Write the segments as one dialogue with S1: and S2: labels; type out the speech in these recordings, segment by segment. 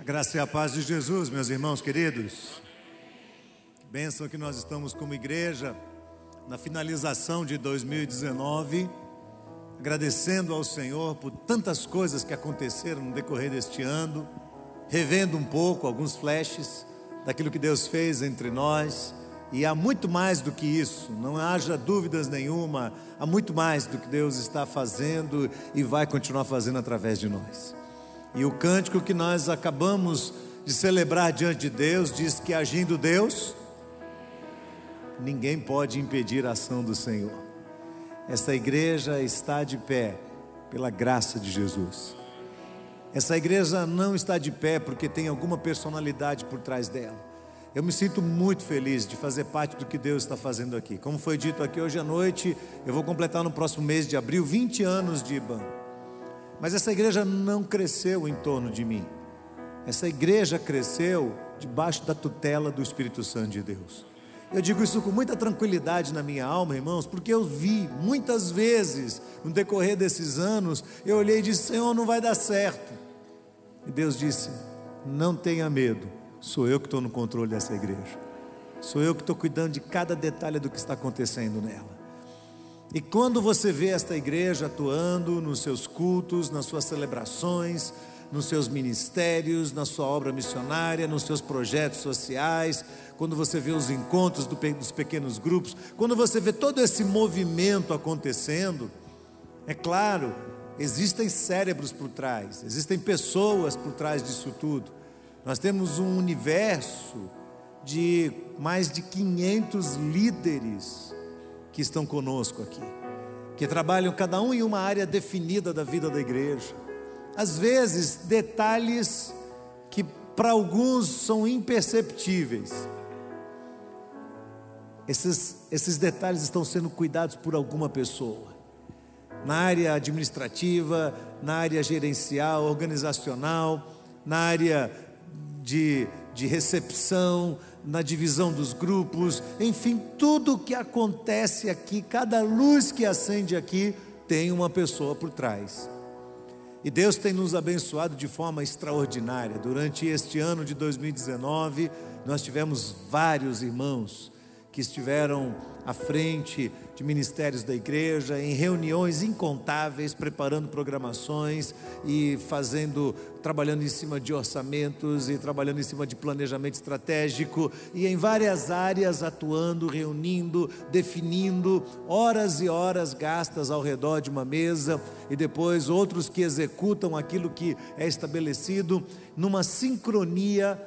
S1: A graça e a paz de Jesus, meus irmãos queridos. Bênção que nós estamos como igreja na finalização de 2019, agradecendo ao Senhor por tantas coisas que aconteceram no decorrer deste ano, revendo um pouco alguns flashes daquilo que Deus fez entre nós. E há muito mais do que isso, não haja dúvidas nenhuma, há muito mais do que Deus está fazendo e vai continuar fazendo através de nós. E o cântico que nós acabamos de celebrar diante de Deus diz que agindo Deus, ninguém pode impedir a ação do Senhor. Essa igreja está de pé pela graça de Jesus. Essa igreja não está de pé porque tem alguma personalidade por trás dela. Eu me sinto muito feliz de fazer parte do que Deus está fazendo aqui. Como foi dito aqui hoje à noite, eu vou completar no próximo mês de abril 20 anos de IBAN. Mas essa igreja não cresceu em torno de mim. Essa igreja cresceu debaixo da tutela do Espírito Santo de Deus. Eu digo isso com muita tranquilidade na minha alma, irmãos, porque eu vi muitas vezes no decorrer desses anos, eu olhei e disse: Senhor, não vai dar certo. E Deus disse: Não tenha medo, sou eu que estou no controle dessa igreja, sou eu que estou cuidando de cada detalhe do que está acontecendo nela. E quando você vê esta igreja atuando nos seus cultos, nas suas celebrações, nos seus ministérios, na sua obra missionária, nos seus projetos sociais, quando você vê os encontros dos pequenos grupos, quando você vê todo esse movimento acontecendo, é claro, existem cérebros por trás, existem pessoas por trás disso tudo. Nós temos um universo de mais de 500 líderes que estão conosco aqui, que trabalham cada um em uma área definida da vida da igreja. Às vezes, detalhes que para alguns são imperceptíveis. Esses, esses detalhes estão sendo cuidados por alguma pessoa. Na área administrativa, na área gerencial, organizacional, na área de, de recepção, na divisão dos grupos, enfim, tudo o que acontece aqui, cada luz que acende aqui, tem uma pessoa por trás. E Deus tem nos abençoado de forma extraordinária. Durante este ano de 2019, nós tivemos vários irmãos que estiveram à frente de ministérios da igreja, em reuniões incontáveis, preparando programações e fazendo, trabalhando em cima de orçamentos e trabalhando em cima de planejamento estratégico e em várias áreas atuando, reunindo, definindo, horas e horas gastas ao redor de uma mesa e depois outros que executam aquilo que é estabelecido numa sincronia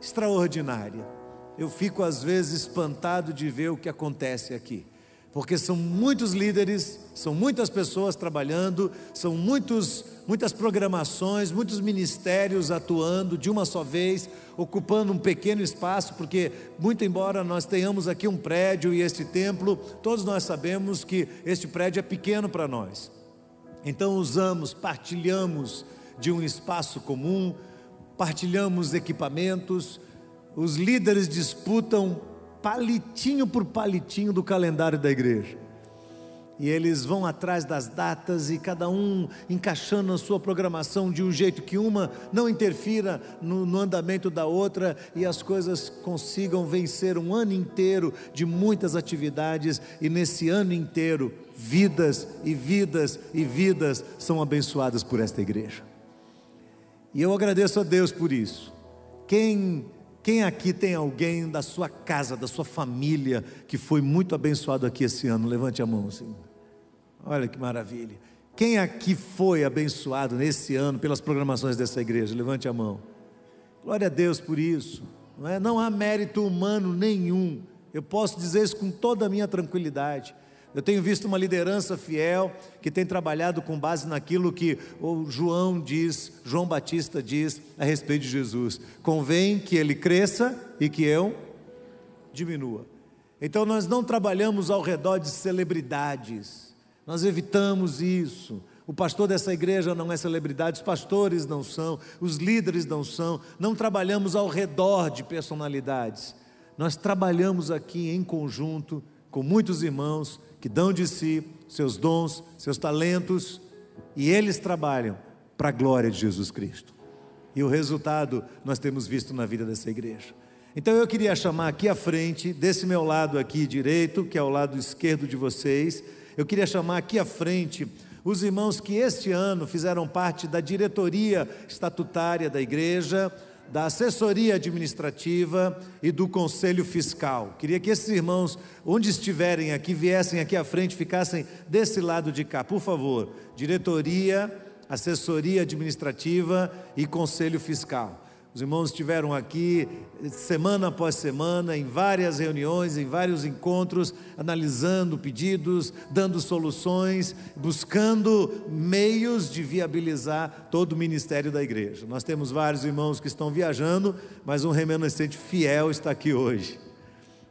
S1: extraordinária eu fico às vezes espantado de ver o que acontece aqui. Porque são muitos líderes, são muitas pessoas trabalhando, são muitos, muitas programações, muitos ministérios atuando de uma só vez, ocupando um pequeno espaço, porque, muito embora nós tenhamos aqui um prédio e este templo, todos nós sabemos que este prédio é pequeno para nós. Então usamos, partilhamos de um espaço comum, partilhamos equipamentos, os líderes disputam palitinho por palitinho do calendário da igreja. E eles vão atrás das datas e cada um encaixando a sua programação de um jeito que uma não interfira no, no, andamento da outra e as coisas consigam vencer um ano inteiro de muitas atividades e nesse ano inteiro vidas e vidas e vidas são abençoadas por esta igreja. E eu agradeço a Deus por isso. Quem quem aqui tem alguém da sua casa, da sua família, que foi muito abençoado aqui esse ano? Levante a mão assim. Olha que maravilha. Quem aqui foi abençoado nesse ano pelas programações dessa igreja? Levante a mão. Glória a Deus por isso. Não, é? não há mérito humano nenhum. Eu posso dizer isso com toda a minha tranquilidade. Eu tenho visto uma liderança fiel que tem trabalhado com base naquilo que o João diz, João Batista diz a respeito de Jesus. Convém que ele cresça e que eu diminua. Então nós não trabalhamos ao redor de celebridades. Nós evitamos isso. O pastor dessa igreja não é celebridade, os pastores não são, os líderes não são. Não trabalhamos ao redor de personalidades. Nós trabalhamos aqui em conjunto com muitos irmãos que dão de si seus dons, seus talentos, e eles trabalham para a glória de Jesus Cristo. E o resultado nós temos visto na vida dessa igreja. Então eu queria chamar aqui à frente, desse meu lado aqui direito, que é o lado esquerdo de vocês, eu queria chamar aqui à frente os irmãos que este ano fizeram parte da diretoria estatutária da igreja, da assessoria administrativa e do conselho fiscal. Queria que esses irmãos, onde estiverem aqui, viessem aqui à frente, ficassem desse lado de cá, por favor. Diretoria, assessoria administrativa e conselho fiscal. Os irmãos estiveram aqui semana após semana, em várias reuniões, em vários encontros, analisando pedidos, dando soluções, buscando meios de viabilizar todo o ministério da igreja. Nós temos vários irmãos que estão viajando, mas um remanescente fiel está aqui hoje.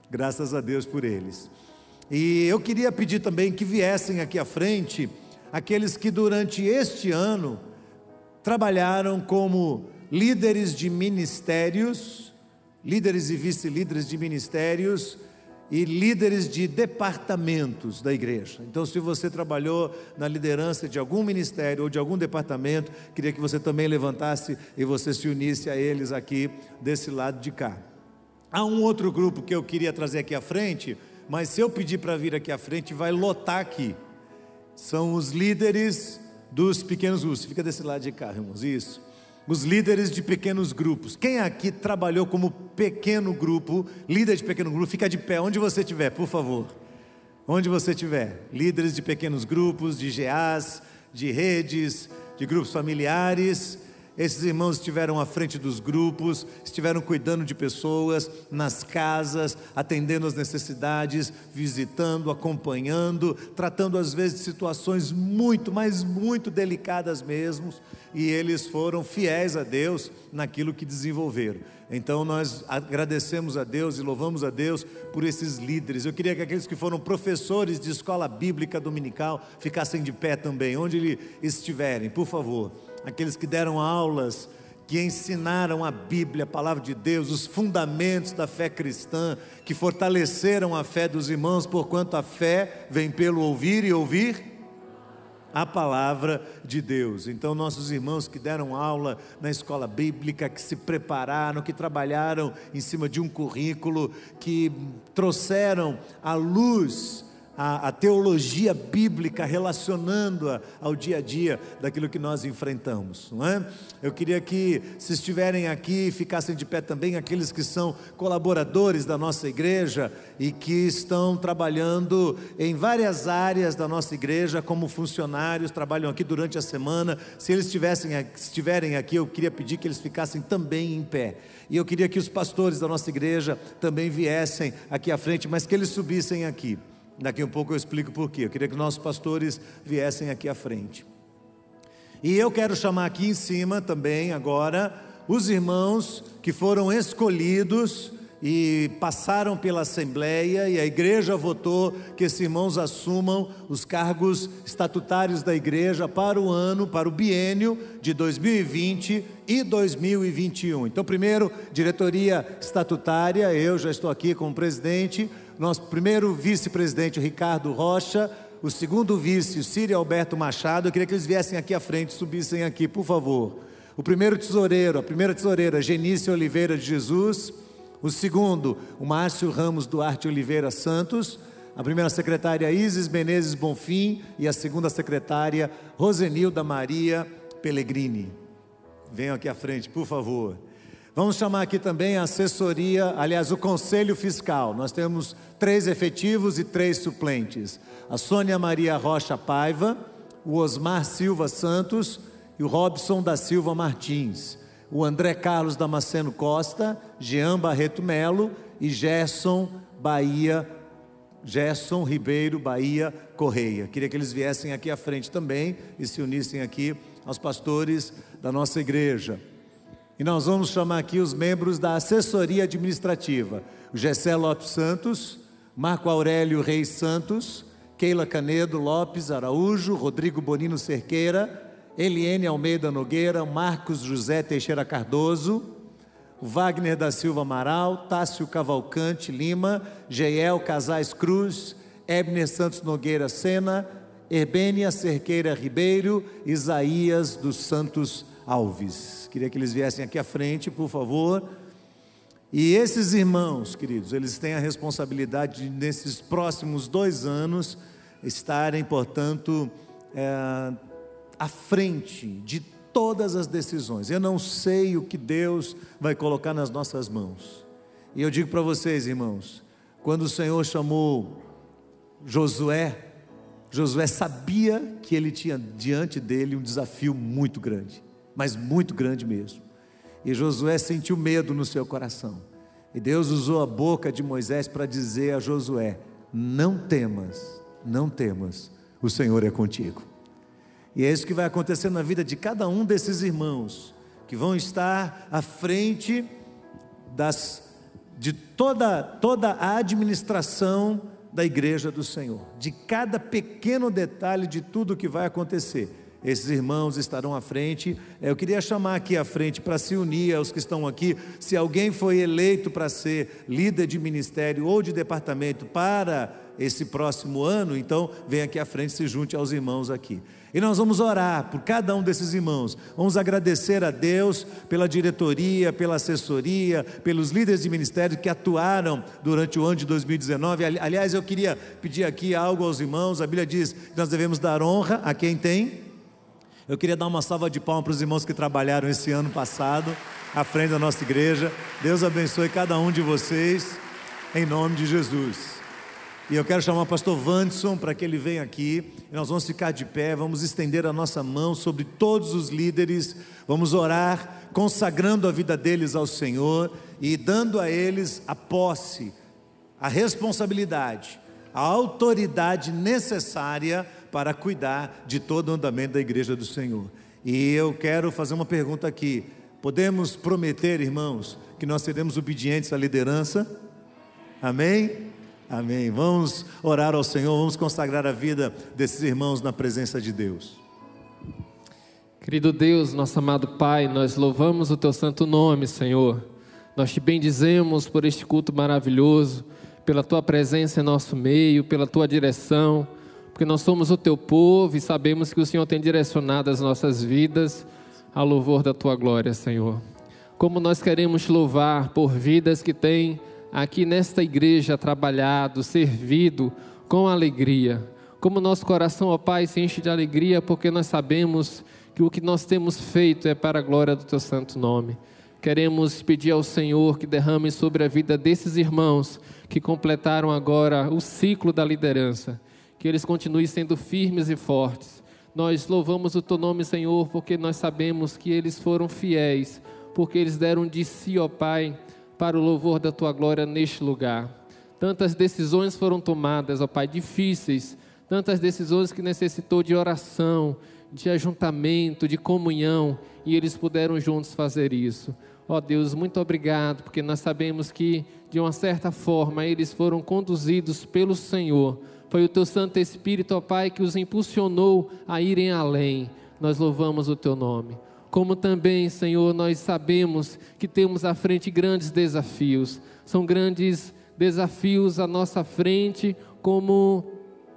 S1: Graças a Deus por eles. E eu queria pedir também que viessem aqui à frente aqueles que durante este ano trabalharam como líderes de ministérios, líderes e vice-líderes de ministérios e líderes de departamentos da igreja. Então, se você trabalhou na liderança de algum ministério ou de algum departamento, queria que você também levantasse e você se unisse a eles aqui desse lado de cá. Há um outro grupo que eu queria trazer aqui à frente, mas se eu pedir para vir aqui à frente, vai lotar aqui. São os líderes dos pequenos grupos. Fica desse lado de cá, irmãos. Isso os líderes de pequenos grupos. Quem aqui trabalhou como pequeno grupo, líder de pequeno grupo, fica de pé onde você estiver, por favor. Onde você estiver. Líderes de pequenos grupos, de GAs, de redes, de grupos familiares. Esses irmãos estiveram à frente dos grupos, estiveram cuidando de pessoas nas casas, atendendo as necessidades, visitando, acompanhando, tratando às vezes de situações muito, mas muito delicadas mesmo, e eles foram fiéis a Deus naquilo que desenvolveram. Então nós agradecemos a Deus e louvamos a Deus por esses líderes. Eu queria que aqueles que foram professores de escola bíblica dominical ficassem de pé também, onde estiverem, por favor aqueles que deram aulas, que ensinaram a Bíblia, a palavra de Deus, os fundamentos da fé cristã, que fortaleceram a fé dos irmãos, porquanto a fé vem pelo ouvir e ouvir a palavra de Deus. Então, nossos irmãos que deram aula na escola bíblica, que se prepararam, que trabalharam em cima de um currículo, que trouxeram à luz a, a teologia bíblica, relacionando-a ao dia a dia daquilo que nós enfrentamos, não é? Eu queria que, se estiverem aqui, ficassem de pé também aqueles que são colaboradores da nossa igreja e que estão trabalhando em várias áreas da nossa igreja como funcionários, trabalham aqui durante a semana. Se eles estivessem, estiverem aqui, eu queria pedir que eles ficassem também em pé. E eu queria que os pastores da nossa igreja também viessem aqui à frente, mas que eles subissem aqui. Daqui a um pouco eu explico por quê. Eu queria que nossos pastores viessem aqui à frente. E eu quero chamar aqui em cima também, agora, os irmãos que foram escolhidos e passaram pela Assembleia e a igreja votou que esses irmãos assumam os cargos estatutários da igreja para o ano, para o biênio de 2020 e 2021. Então, primeiro, diretoria estatutária, eu já estou aqui como presidente, nosso primeiro vice-presidente, Ricardo Rocha, o segundo vice, Círio Alberto Machado. Eu queria que eles viessem aqui à frente, subissem aqui, por favor. O primeiro tesoureiro, a primeira tesoureira, Genícia Oliveira de Jesus. O segundo, o Márcio Ramos Duarte Oliveira Santos. A primeira secretária, Isis Menezes Bonfim. E a segunda secretária, Rosenilda Maria Pellegrini. Venham aqui à frente, por favor. Vamos chamar aqui também a assessoria, aliás, o conselho fiscal. Nós temos três efetivos e três suplentes: a Sônia Maria Rocha Paiva, o Osmar Silva Santos e o Robson da Silva Martins, o André Carlos Damasceno Costa, Jean Barreto Melo e Gerson Bahia Gerson Ribeiro Bahia Correia. Queria que eles viessem aqui à frente também e se unissem aqui aos pastores da nossa igreja. E nós vamos chamar aqui os membros da assessoria administrativa: Gessé Lopes Santos, Marco Aurélio Reis Santos, Keila Canedo Lopes Araújo, Rodrigo Bonino Cerqueira, Eliene Almeida Nogueira, Marcos José Teixeira Cardoso, Wagner da Silva Amaral, Tássio Cavalcante Lima, Geiel Casais Cruz, Ebner Santos Nogueira Sena, Herbênia Cerqueira Ribeiro, Isaías dos Santos Alves. Queria que eles viessem aqui à frente, por favor. E esses irmãos, queridos, eles têm a responsabilidade de, nesses próximos dois anos, estarem, portanto, é, à frente de todas as decisões. Eu não sei o que Deus vai colocar nas nossas mãos. E eu digo para vocês, irmãos, quando o Senhor chamou Josué, Josué sabia que ele tinha diante dele um desafio muito grande, mas muito grande mesmo. E Josué sentiu medo no seu coração. E Deus usou a boca de Moisés para dizer a Josué: Não temas, não temas, o Senhor é contigo. E é isso que vai acontecer na vida de cada um desses irmãos, que vão estar à frente das, de toda, toda a administração da igreja do Senhor, de cada pequeno detalhe de tudo que vai acontecer. Esses irmãos estarão à frente. É, eu queria chamar aqui à frente para se unir aos que estão aqui. Se alguém foi eleito para ser líder de ministério ou de departamento para esse próximo ano, então vem aqui à frente, se junte aos irmãos aqui. E nós vamos orar por cada um desses irmãos. Vamos agradecer a Deus pela diretoria, pela assessoria, pelos líderes de ministério que atuaram durante o ano de 2019. Aliás, eu queria pedir aqui algo aos irmãos. A Bíblia diz que nós devemos dar honra a quem tem. Eu queria dar uma salva de palmas para os irmãos que trabalharam esse ano passado à frente da nossa igreja. Deus abençoe cada um de vocês, em nome de Jesus. E eu quero chamar o pastor Vanderson para que ele venha aqui. Nós vamos ficar de pé, vamos estender a nossa mão sobre todos os líderes, vamos orar, consagrando a vida deles ao Senhor e dando a eles a posse, a responsabilidade, a autoridade necessária para cuidar de todo o andamento da igreja do Senhor. E eu quero fazer uma pergunta aqui. Podemos prometer, irmãos, que nós seremos obedientes à liderança? Amém? Amém. Vamos orar ao Senhor, vamos consagrar a vida desses irmãos na presença de Deus.
S2: Querido Deus, nosso amado Pai, nós louvamos o Teu santo nome, Senhor. Nós te bendizemos por este culto maravilhoso, pela Tua presença em nosso meio, pela Tua direção, porque nós somos o Teu povo e sabemos que o Senhor tem direcionado as nossas vidas ao louvor da Tua glória, Senhor. Como nós queremos louvar por vidas que têm aqui nesta igreja trabalhado, servido com alegria. Como nosso coração, ó Pai, se enche de alegria porque nós sabemos que o que nós temos feito é para a glória do Teu santo nome. Queremos pedir ao Senhor que derrame sobre a vida desses irmãos que completaram agora o ciclo da liderança, que eles continuem sendo firmes e fortes. Nós louvamos o Teu nome, Senhor, porque nós sabemos que eles foram fiéis, porque eles deram de si, ó Pai, para o louvor da tua glória neste lugar. Tantas decisões foram tomadas, ó Pai, difíceis, tantas decisões que necessitou de oração, de ajuntamento, de comunhão, e eles puderam juntos fazer isso. Ó Deus, muito obrigado, porque nós sabemos que, de uma certa forma, eles foram conduzidos pelo Senhor. Foi o teu Santo Espírito, ó Pai, que os impulsionou a irem além. Nós louvamos o teu nome como também, Senhor, nós sabemos que temos à frente grandes desafios. São grandes desafios à nossa frente, como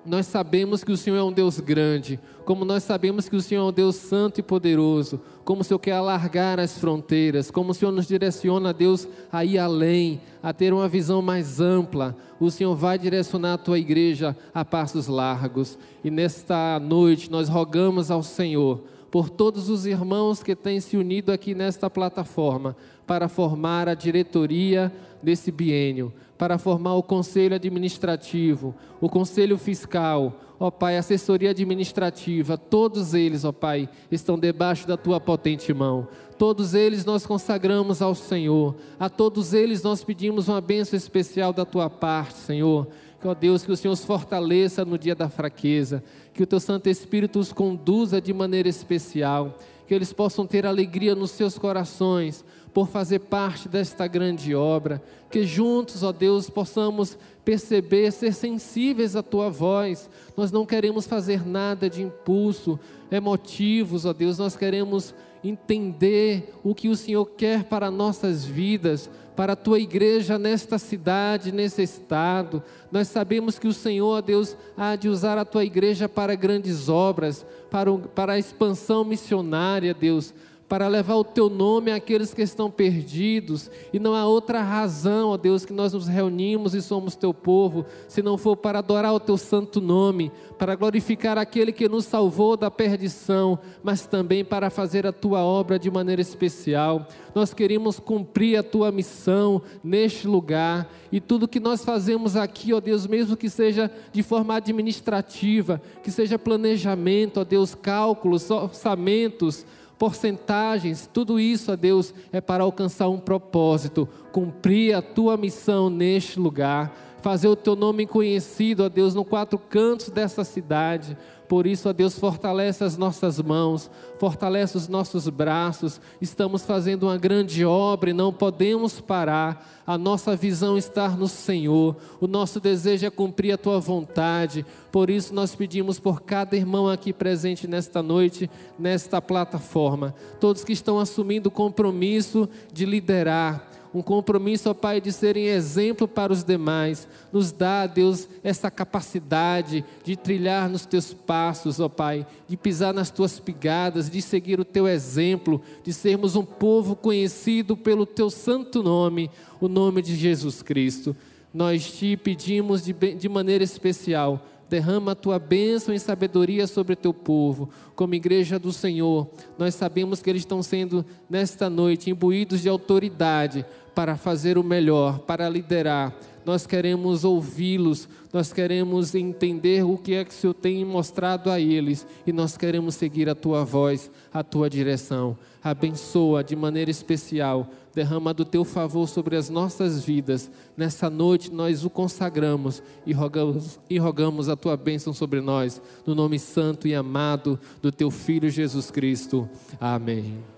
S2: nós sabemos que o Senhor é um Deus grande, como nós sabemos que o Senhor é um Deus santo e poderoso, como o Senhor quer alargar as fronteiras, como o Senhor nos direciona, Deus, a ir além, a ter uma visão mais ampla. O Senhor vai direcionar a tua igreja a passos largos. E nesta noite nós rogamos ao Senhor por todos os irmãos que têm se unido aqui nesta plataforma para formar a diretoria desse biênio, para formar o conselho administrativo, o conselho fiscal, ó Pai, assessoria administrativa, todos eles, ó Pai, estão debaixo da tua potente mão. Todos eles nós consagramos ao Senhor. A todos eles nós pedimos uma bênção especial da tua parte, Senhor. Que, ó Deus, que o Senhor os fortaleça no dia da fraqueza, que o teu Santo Espírito os conduza de maneira especial, que eles possam ter alegria nos seus corações por fazer parte desta grande obra, que juntos, ó Deus, possamos perceber, ser sensíveis à tua voz. Nós não queremos fazer nada de impulso, emotivos, ó Deus, nós queremos entender o que o Senhor quer para nossas vidas para a tua igreja nesta cidade, nesse estado. Nós sabemos que o Senhor, Deus, há de usar a tua igreja para grandes obras, para, para a expansão missionária, Deus, para levar o teu nome àqueles que estão perdidos, e não há outra razão, ó Deus, que nós nos reunimos e somos teu povo, se não for para adorar o teu santo nome, para glorificar aquele que nos salvou da perdição, mas também para fazer a tua obra de maneira especial. Nós queremos cumprir a tua missão neste lugar, e tudo que nós fazemos aqui, ó Deus, mesmo que seja de forma administrativa, que seja planejamento, ó Deus, cálculos, orçamentos, porcentagens, tudo isso, ó Deus, é para alcançar um propósito, cumprir a tua missão neste lugar, fazer o teu nome conhecido, ó Deus, no quatro cantos dessa cidade. Por isso, ó Deus, fortalece as nossas mãos, fortalece os nossos braços. Estamos fazendo uma grande obra e não podemos parar. A nossa visão está no Senhor. O nosso desejo é cumprir a tua vontade. Por isso, nós pedimos por cada irmão aqui presente nesta noite, nesta plataforma, todos que estão assumindo o compromisso de liderar um compromisso, ó Pai, de serem exemplo para os demais. Nos dá, Deus, essa capacidade de trilhar nos teus passos, ó Pai, de pisar nas tuas pigadas, de seguir o teu exemplo, de sermos um povo conhecido pelo teu santo nome, o nome de Jesus Cristo. Nós te pedimos de, de maneira especial derrama a tua bênção e sabedoria sobre o teu povo, como igreja do Senhor. Nós sabemos que eles estão sendo, nesta noite, imbuídos de autoridade para fazer o melhor, para liderar. Nós queremos ouvi-los, nós queremos entender o que é que o Senhor tem mostrado a eles e nós queremos seguir a tua voz, a tua direção. Abençoa de maneira especial, derrama do teu favor sobre as nossas vidas. Nessa noite nós o consagramos e rogamos, e rogamos a tua bênção sobre nós, no nome santo e amado do teu Filho Jesus Cristo. Amém.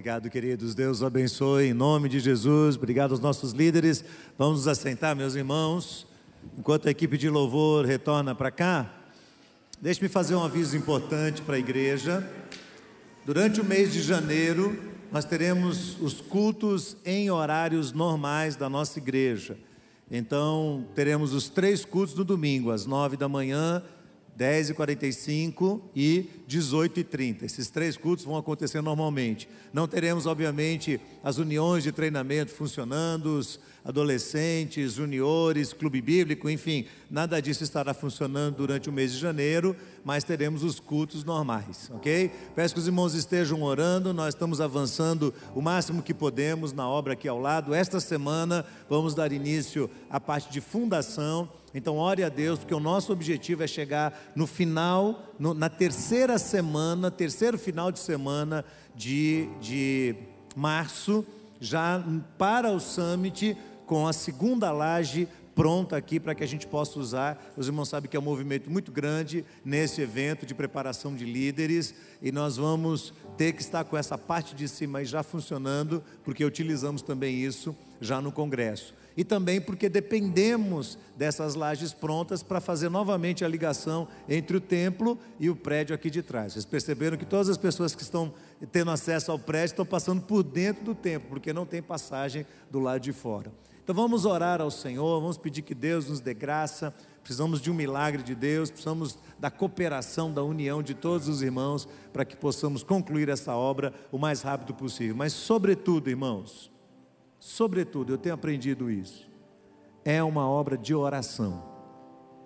S1: Obrigado, queridos. Deus abençoe em nome de Jesus. Obrigado aos nossos líderes. Vamos nos assentar, meus irmãos. Enquanto a equipe de louvor retorna para cá, deixe-me fazer um aviso importante para a igreja. Durante o mês de janeiro, nós teremos os cultos em horários normais da nossa igreja. Então, teremos os três cultos no domingo, às nove da manhã 10h45 e 18h30. Esses três cultos vão acontecer normalmente. Não teremos, obviamente, as uniões de treinamento funcionando, os adolescentes, juniores, clube bíblico, enfim, nada disso estará funcionando durante o mês de janeiro, mas teremos os cultos normais, ok? Peço que os irmãos estejam orando, nós estamos avançando o máximo que podemos na obra aqui ao lado. Esta semana vamos dar início à parte de fundação então, ore a Deus, porque o nosso objetivo é chegar no final, no, na terceira semana, terceiro final de semana de, de março, já para o summit, com a segunda laje pronta aqui para que a gente possa usar. Os irmãos sabem que é um movimento muito grande nesse evento de preparação de líderes e nós vamos ter que estar com essa parte de cima já funcionando, porque utilizamos também isso já no congresso e também porque dependemos dessas lajes prontas para fazer novamente a ligação entre o templo e o prédio aqui de trás. Vocês perceberam que todas as pessoas que estão tendo acesso ao prédio estão passando por dentro do templo, porque não tem passagem do lado de fora. Então vamos orar ao Senhor, vamos pedir que Deus nos dê graça. Precisamos de um milagre de Deus, precisamos da cooperação, da união de todos os irmãos para que possamos concluir essa obra o mais rápido possível. Mas, sobretudo, irmãos, sobretudo, eu tenho aprendido isso, é uma obra de oração,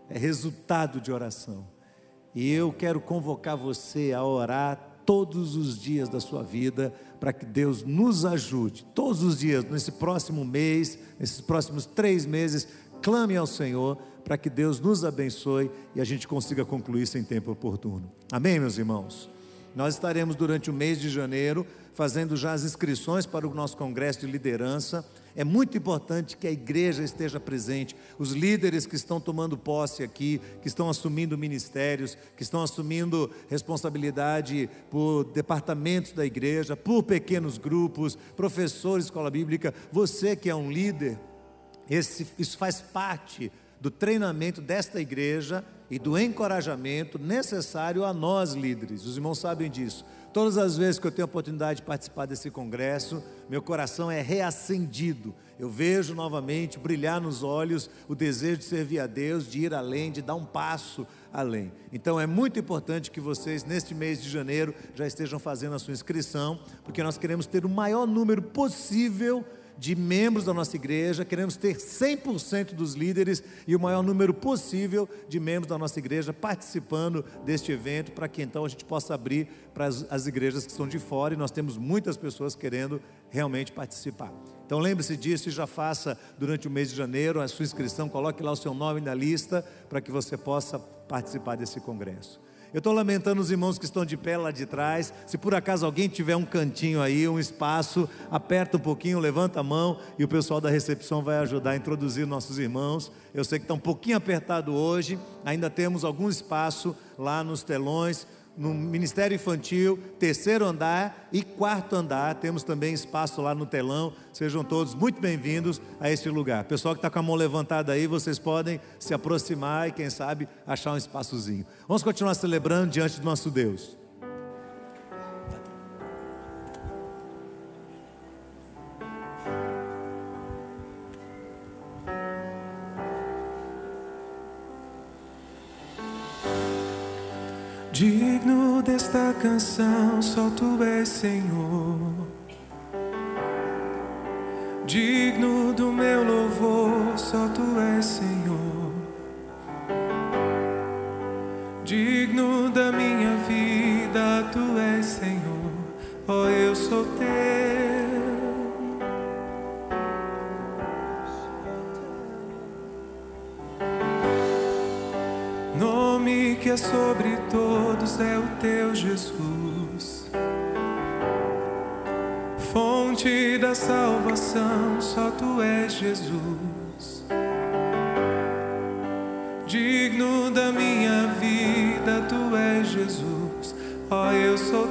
S1: é resultado de oração. E eu quero convocar você a orar todos os dias da sua vida, para que Deus nos ajude, todos os dias, nesse próximo mês, nesses próximos três meses, clame ao Senhor, para que Deus nos abençoe e a gente consiga concluir isso em tempo oportuno. Amém, meus irmãos? Nós estaremos durante o mês de janeiro fazendo já as inscrições para o nosso congresso de liderança. É muito importante que a igreja esteja presente, os líderes que estão tomando posse aqui, que estão assumindo ministérios, que estão assumindo responsabilidade por departamentos da igreja, por pequenos grupos, professores escola bíblica. Você que é um líder, esse, isso faz parte do treinamento desta igreja e do encorajamento necessário a nós líderes. Os irmãos sabem disso. Todas as vezes que eu tenho a oportunidade de participar desse congresso, meu coração é reacendido. Eu vejo novamente brilhar nos olhos o desejo de servir a Deus, de ir além, de dar um passo além. Então é muito importante que vocês, neste mês de janeiro, já estejam fazendo a sua inscrição, porque nós queremos ter o maior número possível de membros da nossa igreja, queremos ter 100% dos líderes e o maior número possível de membros da nossa igreja participando deste evento, para que então a gente possa abrir para as, as igrejas que estão de fora e nós temos muitas pessoas querendo realmente participar. Então lembre-se disso e já faça durante o mês de janeiro a sua inscrição, coloque lá o seu nome na lista para que você possa participar desse congresso. Eu estou lamentando os irmãos que estão de pé lá de trás. Se por acaso alguém tiver um cantinho aí, um espaço, aperta um pouquinho, levanta a mão e o pessoal da recepção vai ajudar a introduzir nossos irmãos. Eu sei que está um pouquinho apertado hoje, ainda temos algum espaço lá nos telões no Ministério Infantil, terceiro andar e quarto andar. Temos também espaço lá no telão. Sejam todos muito bem-vindos a este lugar. Pessoal que está com a mão levantada aí, vocês podem se aproximar e, quem sabe, achar um espaçozinho. Vamos continuar celebrando diante do nosso Deus.
S3: Desta canção, só tu és Senhor. Digno do meu louvor, só tu és Senhor. Digno da minha vida, tu és Senhor. Oh, eu sou teu. nome que é sobre só tu és Jesus. Digno da minha vida, tu és Jesus. Ó, oh, eu sou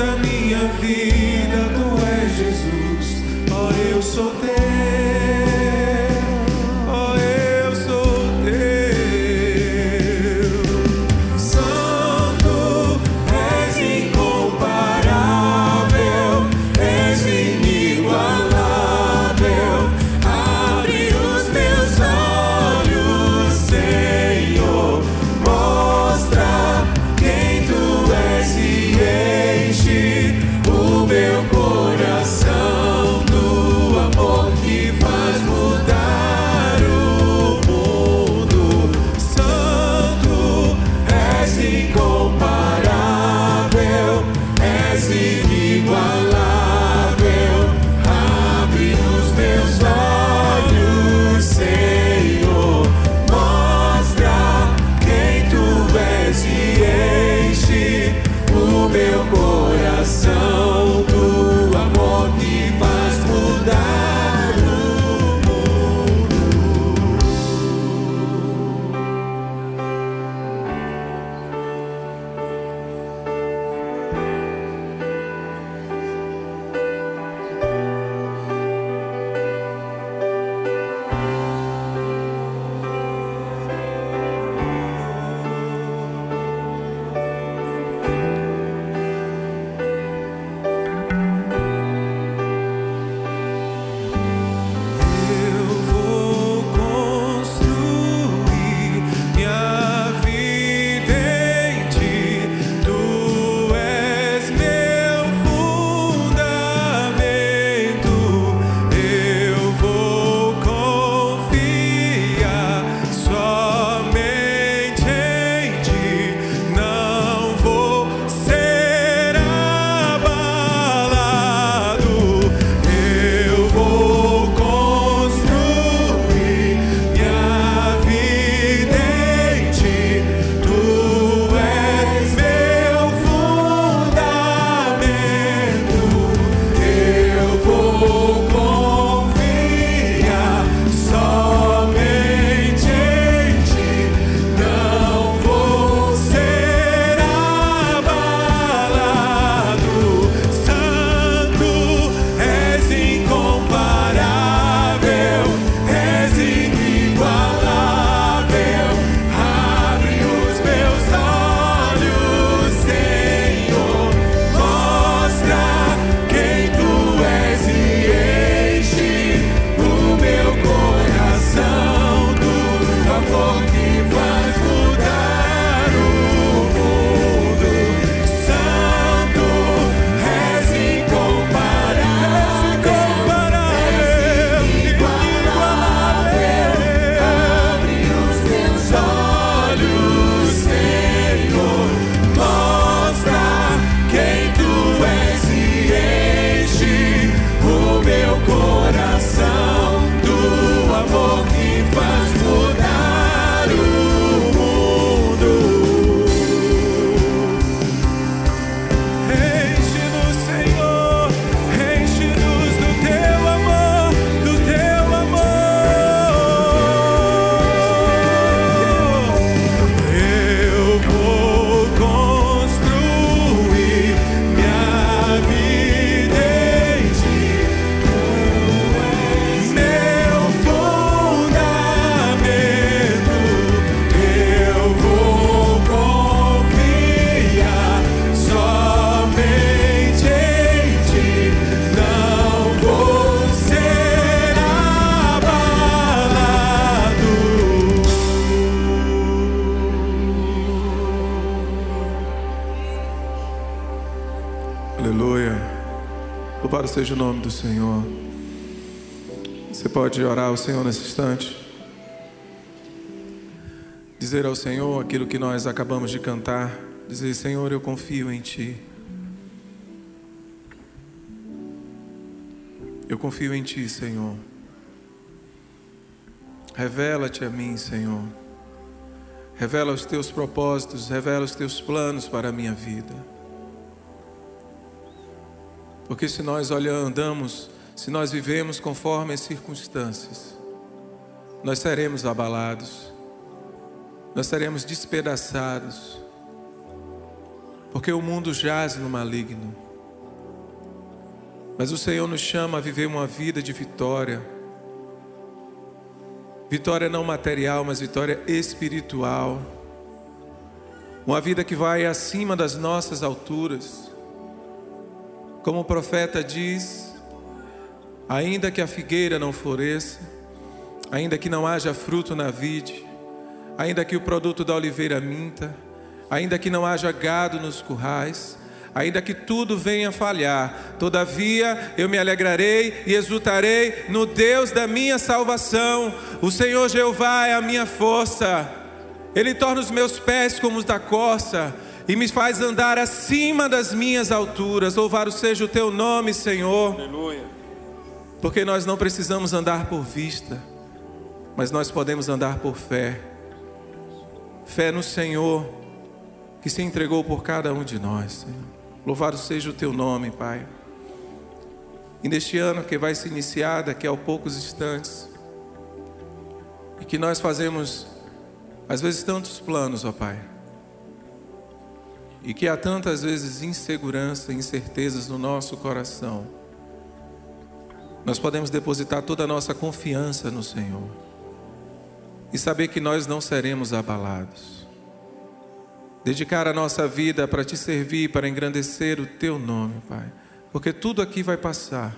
S3: da minha vida, tu és Jesus. Oh, eu sou teu. Aquilo que nós acabamos de cantar. Dizer, Senhor, eu confio em Ti. Eu confio em Ti, Senhor. Revela-te a mim, Senhor. Revela os Teus propósitos, revela os Teus planos para a minha vida. Porque se nós andamos, se nós vivemos conforme as circunstâncias, nós seremos abalados, nós seremos despedaçados, porque o mundo jaz no maligno. Mas o Senhor nos chama a viver uma vida de vitória. Vitória não material, mas vitória espiritual. Uma vida que vai acima das nossas alturas. Como o profeta diz: ainda que a figueira não floresça, ainda que não haja fruto na vide, ainda que o produto da oliveira minta, ainda que não haja gado nos currais, ainda que tudo venha falhar, todavia eu me alegrarei e exultarei no Deus da minha salvação. O Senhor Jeová é a minha força, Ele torna os meus pés como os da corça e me faz andar acima das minhas alturas. Louvado seja o teu nome, Senhor.
S4: Aleluia.
S3: Porque nós não precisamos andar por vista, mas nós podemos andar por fé. Fé no Senhor, que se entregou por cada um de nós, Senhor. Louvado seja o teu nome, Pai. E neste ano que vai se iniciar daqui a poucos instantes, e que nós fazemos, às vezes, tantos planos, ó Pai, e que há tantas vezes insegurança, incertezas no nosso coração, nós podemos depositar toda a nossa confiança no Senhor e saber que nós não seremos abalados dedicar a nossa vida para te servir, para engrandecer o teu nome, Pai. Porque tudo aqui vai passar,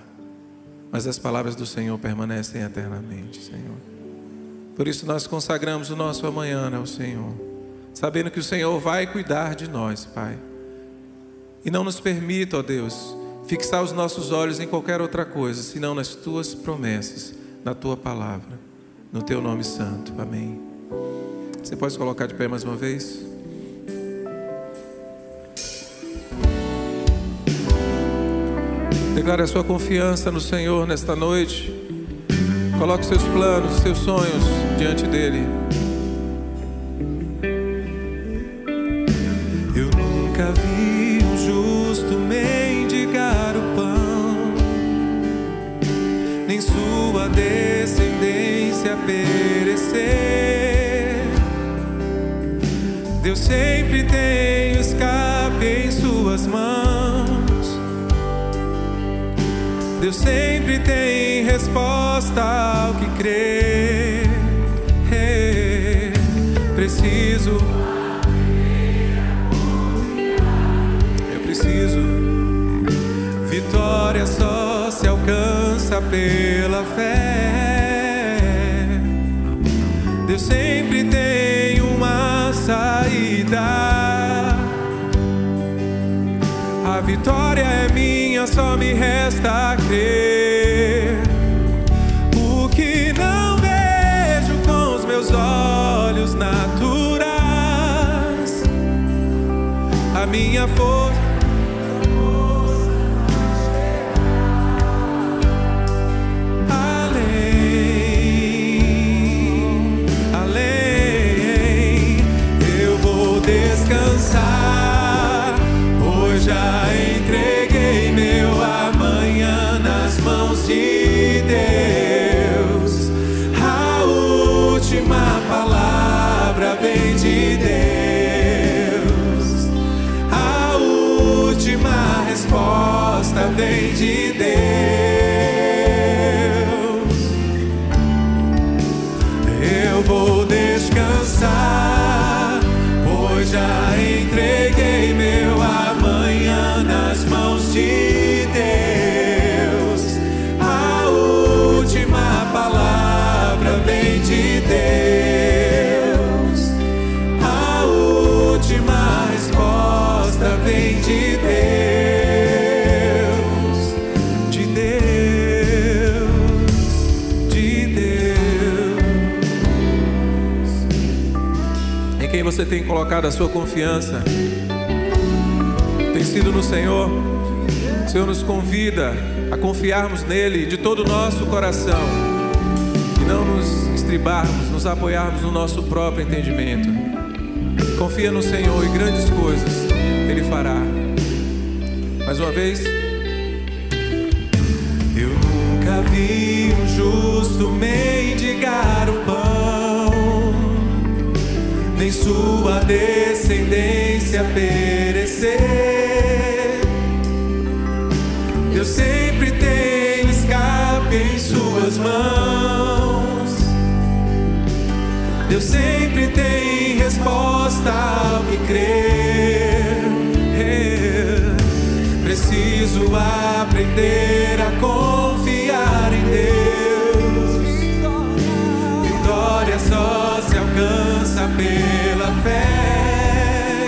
S3: mas as palavras do Senhor permanecem eternamente, Senhor. Por isso nós consagramos o nosso amanhã ao Senhor, sabendo que o Senhor vai cuidar de nós, Pai. E não nos permita, ó Deus, fixar os nossos olhos em qualquer outra coisa, senão nas tuas promessas, na tua palavra, no teu nome santo. Amém. Você pode colocar de pé mais uma vez? Declare a sua confiança no Senhor nesta noite. Coloque seus planos, seus sonhos diante dele.
S4: Eu nunca vi um justo mendigar o pão, nem sua descendência sempre tem o escape em suas mãos. Deus sempre tem resposta ao que crer. Preciso. Eu preciso. Vitória só se alcança pela fé. Deus sempre tem saída. A vitória é minha, só me resta crer. O que não vejo com os meus olhos naturais, a minha força.
S5: Tem colocado a sua confiança? Tem sido no Senhor? O Senhor nos convida a confiarmos nele de todo o nosso coração e não nos estribarmos, nos apoiarmos no nosso próprio entendimento. Confia no Senhor e grandes coisas Ele fará. Mais uma vez.
S3: Eu nunca vi um justo mendigar o pão, nem sua descendência perecer. Deus sempre tem escape em suas mãos. Deus sempre tem resposta ao que crer. Preciso aprender a confiar em Deus. Vitória só se alcança pela fé.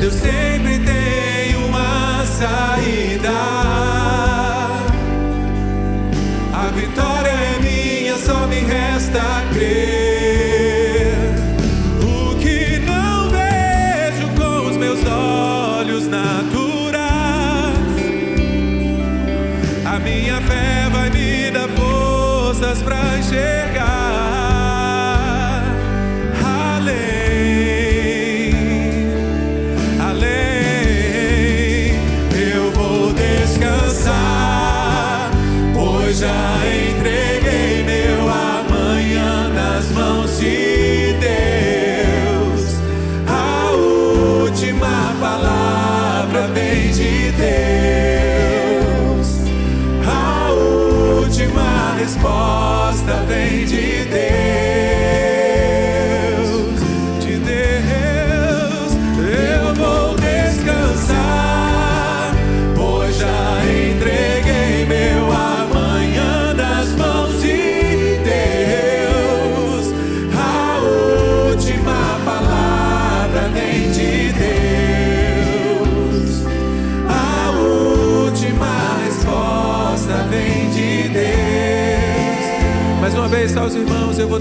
S3: Deus sempre tem uma saída. A vitória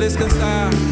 S3: descansar.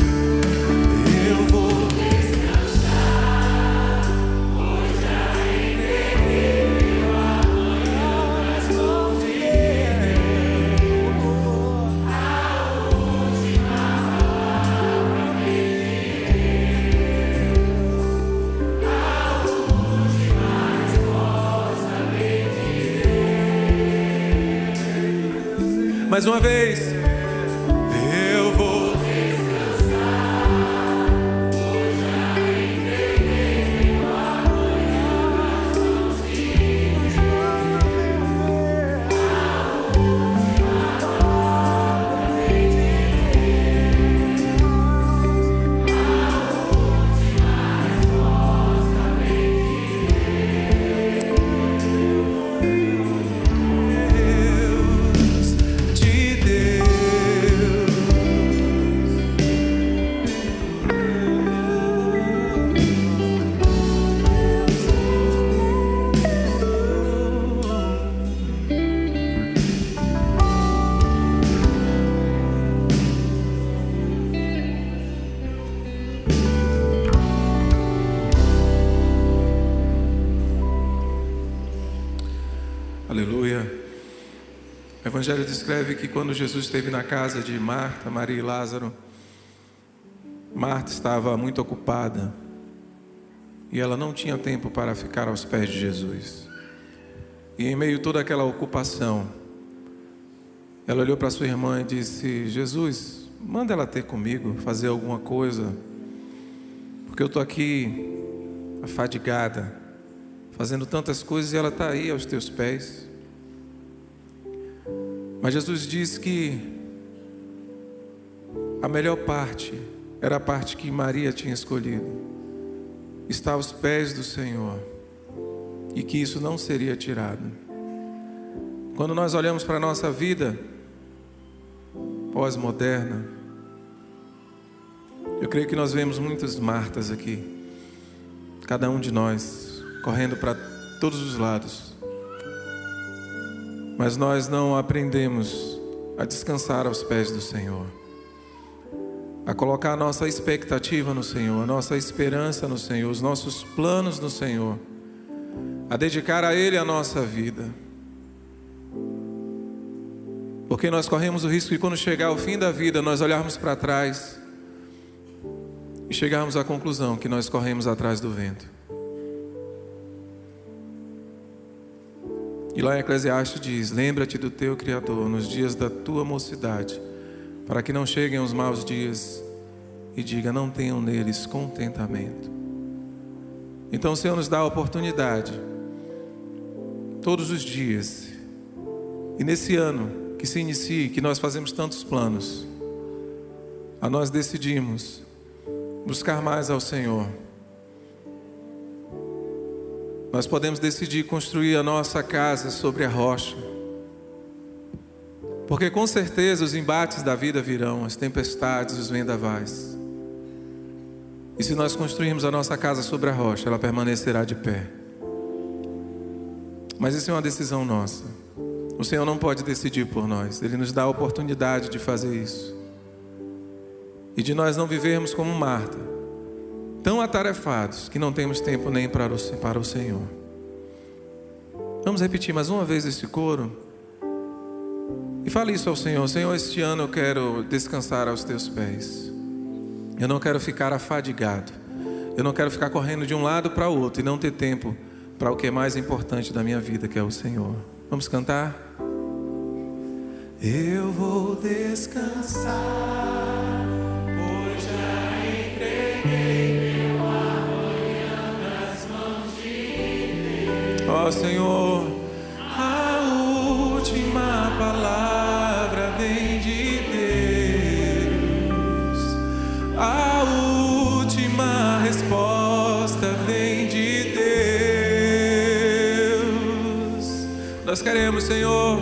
S5: Evangelho descreve que quando Jesus esteve na casa de Marta, Maria e Lázaro, Marta estava muito ocupada e ela não tinha tempo para ficar aos pés de Jesus. E em meio a toda aquela ocupação, ela olhou para sua irmã e disse: Jesus, manda ela ter comigo, fazer alguma coisa, porque eu estou aqui afadigada, fazendo tantas coisas e ela está aí aos teus pés. Mas Jesus disse que a melhor parte era a parte que Maria tinha escolhido, está aos pés do Senhor, e que isso não seria tirado. Quando nós olhamos para a nossa vida pós-moderna, eu creio que nós vemos muitas Martas aqui, cada um de nós correndo para todos os lados, mas nós não aprendemos a descansar aos pés do Senhor, a
S3: colocar a nossa expectativa no Senhor, a nossa esperança no Senhor, os nossos planos no Senhor, a dedicar a Ele a nossa vida. Porque nós corremos o risco de, quando chegar o fim da vida, nós olharmos para trás e chegarmos à conclusão que nós corremos atrás do vento. E lá em Eclesiastes diz: Lembra-te do teu Criador nos dias da tua mocidade, para que não cheguem os maus dias e diga: Não tenham neles contentamento. Então o Senhor nos dá a oportunidade, todos os dias, e nesse ano que se inicie, que nós fazemos tantos planos, a nós decidimos buscar mais ao Senhor nós podemos decidir construir a nossa casa sobre a rocha. Porque com certeza os embates da vida virão, as tempestades, os vendavais. E se nós construirmos a nossa casa sobre a rocha, ela permanecerá de pé. Mas isso é uma decisão nossa. O Senhor não pode decidir por nós, Ele nos dá a oportunidade de fazer isso. E de nós não vivermos como Marta, tão atarefados que não temos tempo nem para o, Senhor. Vamos repetir mais uma vez esse coro? E fale isso ao Senhor: Senhor, este ano eu quero descansar aos teus pés. Eu não quero ficar afadigado. Eu não quero ficar correndo de um lado para o outro e não ter tempo para o que é mais importante da minha vida, que é o Senhor. Vamos cantar?
S4: Eu vou descansar.
S3: Ó Senhor, a última palavra vem de Deus, a última resposta vem de Deus. Nós queremos, Senhor,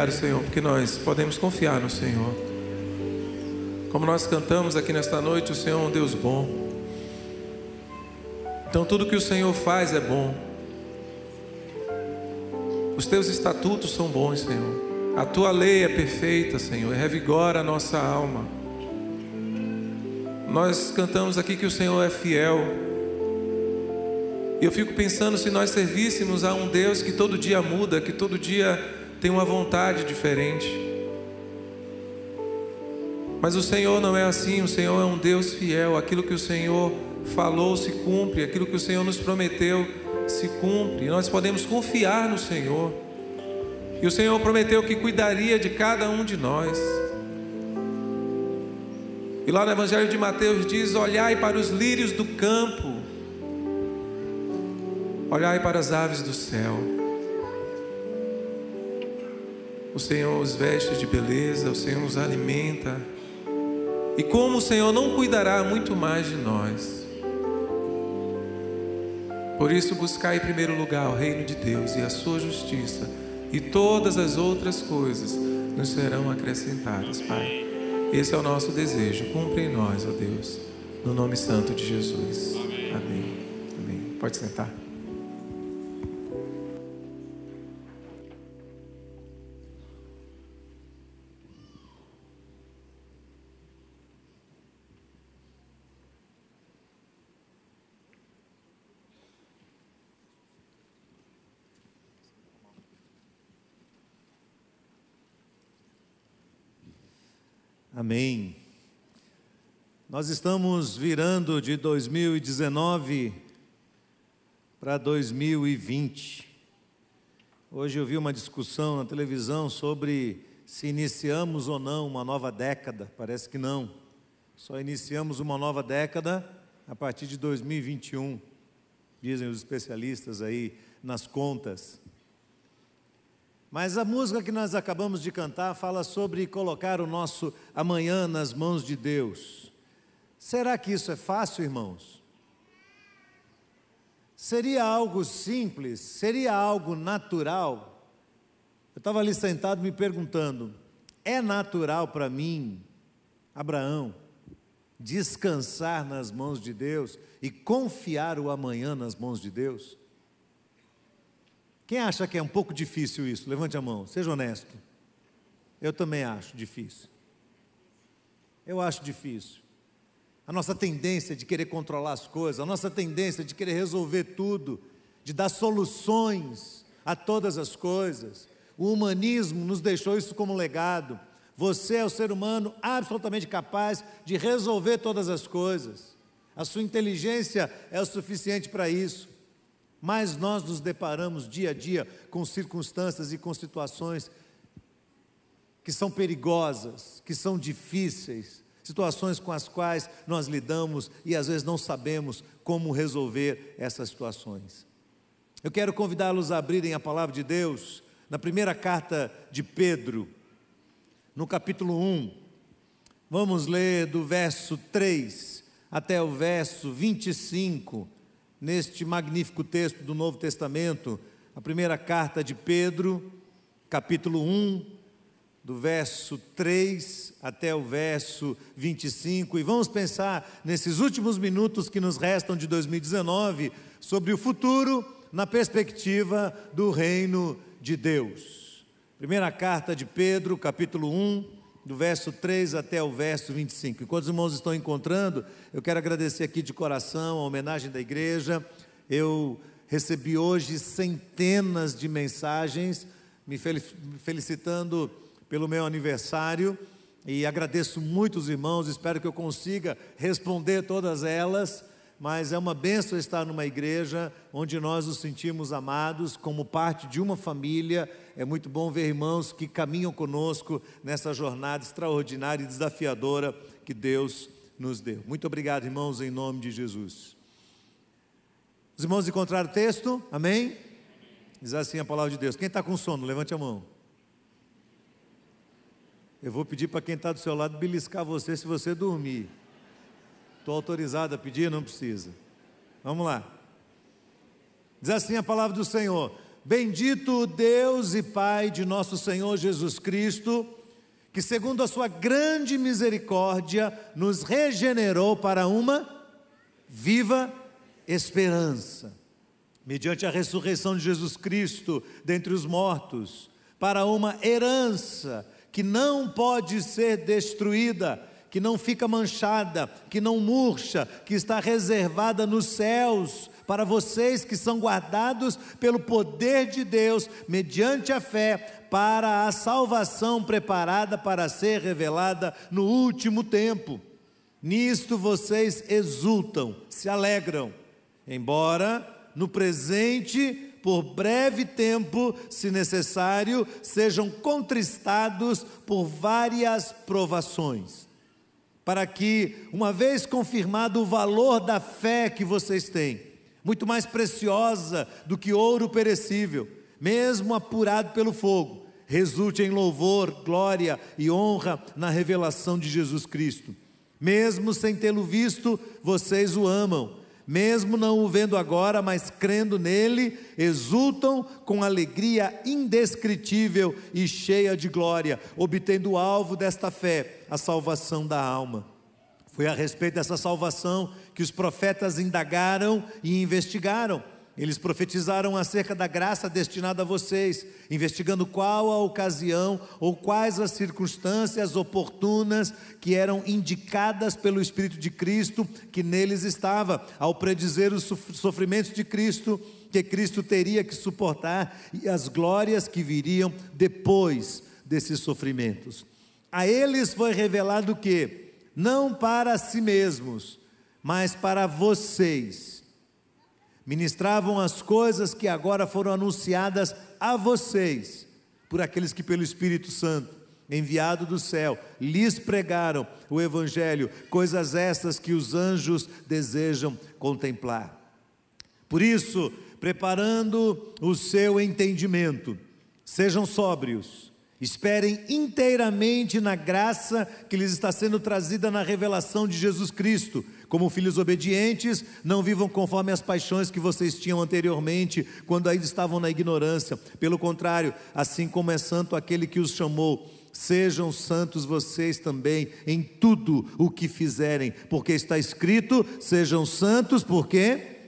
S3: Obrigado, Senhor, porque nós podemos confiar no Senhor. Como nós cantamos aqui nesta noite, o Senhor é um Deus bom. Então tudo que o Senhor faz é bom. Os teus estatutos são bons, Senhor. A tua lei é perfeita, Senhor, revigora a nossa alma. Nós cantamos aqui que o Senhor é fiel. E eu fico pensando se nós servíssemos a um Deus que todo dia muda, que todo dia tem uma vontade diferente. Mas o Senhor não é assim, o Senhor é um Deus fiel. Aquilo que o Senhor falou se cumpre, aquilo que o Senhor nos prometeu se cumpre. Nós podemos confiar no Senhor. E o Senhor prometeu que cuidaria de cada um de nós. E lá no Evangelho de Mateus diz: Olhai para os lírios do campo, olhai para as aves do céu. O Senhor os veste de beleza, o Senhor os alimenta. E como o Senhor não cuidará muito mais de nós. Por isso, buscar em primeiro lugar o reino de Deus e a sua justiça, e todas as outras coisas nos serão acrescentadas, Pai. Esse é o nosso desejo. Cumpre em nós, ó Deus, no nome santo de Jesus. Amém. Amém. Pode sentar.
S1: Amém. Nós estamos virando de 2019 para 2020. Hoje eu vi uma discussão na televisão sobre se iniciamos ou não uma nova década. Parece que não. Só iniciamos uma nova década a partir de 2021, dizem os especialistas aí nas contas. Mas a música que nós acabamos de cantar fala sobre colocar o nosso amanhã nas mãos de Deus. Será que isso é fácil, irmãos? Seria algo simples? Seria algo natural? Eu estava ali sentado me perguntando: é natural para mim, Abraão, descansar nas mãos de Deus e confiar o amanhã nas mãos de Deus? Quem acha que é um pouco difícil isso? Levante a mão, seja honesto. Eu também acho difícil. Eu acho difícil. A nossa tendência de querer controlar as coisas, a nossa tendência de querer resolver tudo, de dar soluções a todas as coisas. O humanismo nos deixou isso como legado. Você é o ser humano absolutamente capaz de resolver todas as coisas. A sua inteligência é o suficiente para isso mas nós nos deparamos dia a dia com circunstâncias e com situações que são perigosas, que são difíceis, situações com as quais nós lidamos e às vezes não sabemos como resolver essas situações. Eu quero convidá-los a abrirem a palavra de Deus na primeira carta de Pedro, no capítulo 1. Vamos ler do verso 3 até o verso 25 neste magnífico texto do Novo Testamento, a primeira carta de Pedro, capítulo 1, do verso 3 até o verso 25, e vamos pensar nesses últimos minutos que nos restam de 2019 sobre o futuro na perspectiva do reino de Deus. Primeira carta de Pedro, capítulo 1, do verso 3 até o verso 25. Enquanto os irmãos estão encontrando, eu quero agradecer aqui de coração a homenagem da igreja. Eu recebi hoje centenas de mensagens me felicitando pelo meu aniversário e agradeço muito os irmãos, espero que eu consiga responder todas elas mas é uma benção estar numa igreja onde nós nos sentimos amados como parte de uma família. É muito bom ver irmãos que caminham conosco nessa jornada extraordinária e desafiadora que Deus nos deu. Muito obrigado, irmãos, em nome de Jesus. Os irmãos encontraram o texto? Amém? Diz assim a palavra de Deus. Quem está com sono, levante a mão. Eu vou pedir para quem está do seu lado beliscar você se você dormir. Estou autorizado a pedir? Não precisa. Vamos lá. Diz assim a palavra do Senhor: Bendito Deus e Pai de nosso Senhor Jesus Cristo, que, segundo a Sua grande misericórdia, nos regenerou para uma viva esperança, mediante a ressurreição de Jesus Cristo dentre os mortos, para uma herança que não pode ser destruída que não fica manchada, que não murcha, que está reservada nos céus para vocês que são guardados pelo poder de Deus, mediante a fé, para a salvação preparada para ser revelada no último tempo. Nisto vocês exultam, se alegram, embora no presente, por breve tempo, se necessário, sejam contristados por várias provações para que, uma vez confirmado o valor da fé que vocês têm, muito mais preciosa do que ouro perecível, mesmo apurado pelo fogo, resulte em louvor, glória e honra na revelação de Jesus Cristo. Mesmo sem tê-lo visto, vocês o amam. Mesmo não o vendo agora, mas crendo nele, exultam com alegria indescritível e cheia de glória, obtendo o alvo desta fé, a salvação da alma. Foi a respeito dessa salvação que os profetas indagaram e investigaram. Eles profetizaram acerca da graça destinada a vocês, investigando qual a ocasião ou quais as circunstâncias oportunas que eram indicadas pelo Espírito de Cristo que neles estava, ao predizer os sofrimentos de Cristo que Cristo teria que suportar e as glórias que viriam depois desses sofrimentos. A eles foi revelado que, não para si mesmos, mas para vocês, ministravam as coisas que agora foram anunciadas a vocês, por aqueles que, pelo Espírito Santo, enviado do céu, lhes pregaram o Evangelho, coisas estas que os anjos desejam contemplar. Por isso, preparando o seu entendimento, Sejam sóbrios, esperem inteiramente na graça que lhes está sendo trazida na revelação de Jesus Cristo. Como filhos obedientes, não vivam conforme as paixões que vocês tinham anteriormente, quando ainda estavam na ignorância. Pelo contrário, assim como é santo aquele que os chamou, Sejam santos vocês também em tudo o que fizerem, porque está escrito: sejam santos, porque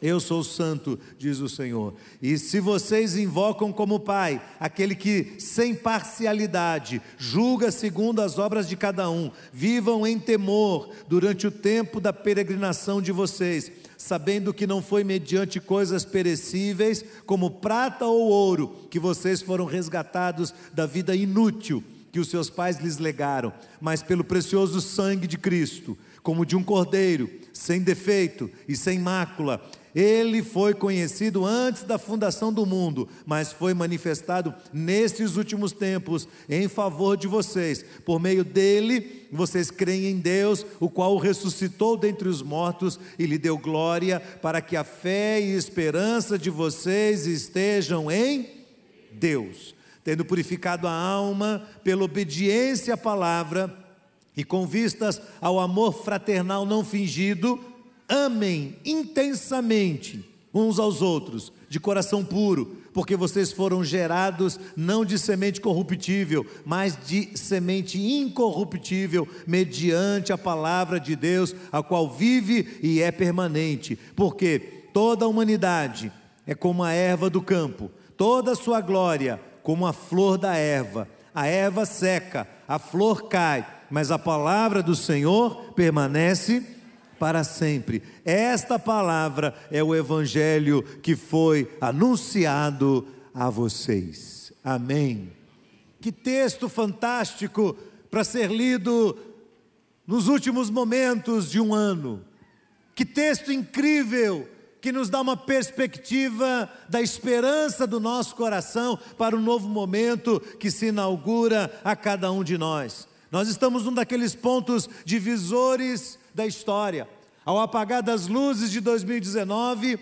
S1: eu sou santo, diz o Senhor. E se vocês invocam como Pai aquele que, sem parcialidade, julga segundo as obras de cada um, vivam em temor durante o tempo da peregrinação de vocês, sabendo que não foi mediante coisas perecíveis, como prata ou ouro, que vocês foram resgatados da vida inútil que os seus pais lhes legaram, mas pelo precioso sangue de Cristo, como de um cordeiro, sem defeito e sem mácula ele foi conhecido antes da fundação do mundo, mas foi manifestado nesses últimos tempos em favor de vocês. Por meio dele, vocês creem em Deus, o qual o ressuscitou dentre os mortos e lhe deu glória, para que a fé e esperança de vocês estejam em Deus. Tendo purificado a alma pela obediência à palavra e com vistas ao amor fraternal não fingido, amem intensamente uns aos outros, de coração puro, porque vocês foram gerados não de semente corruptível, mas de semente incorruptível, mediante a palavra de Deus, a qual vive e é permanente. Porque toda a humanidade é como a erva do campo, toda a sua glória como a flor da erva. A erva seca, a flor cai, mas a palavra do Senhor permanece para sempre. Esta palavra é o evangelho que foi anunciado a vocês. Amém. Que texto fantástico para ser lido nos últimos momentos de um ano. Que texto incrível que nos dá uma perspectiva da esperança do nosso coração para o novo momento que se inaugura a cada um de nós. Nós estamos num daqueles pontos divisores da história. Ao apagar das luzes de 2019,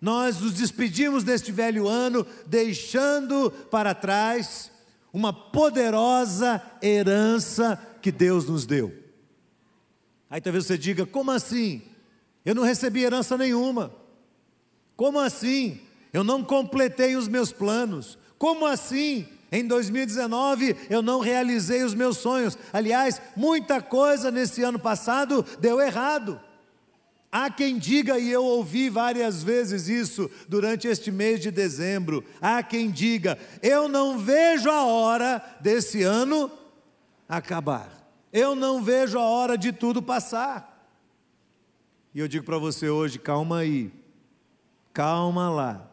S1: nós nos despedimos deste velho ano, deixando para trás uma poderosa herança que Deus nos deu. Aí talvez você diga: como assim? Eu não recebi herança nenhuma. Como assim? Eu não completei os meus planos. Como assim? Em 2019 eu não realizei os meus sonhos. Aliás, muita coisa nesse ano passado deu errado. Há quem diga, e eu ouvi várias vezes isso durante este mês de dezembro, há quem diga, eu não vejo a hora desse ano acabar, eu não vejo a hora de tudo passar. E eu digo para você hoje, calma aí, calma lá,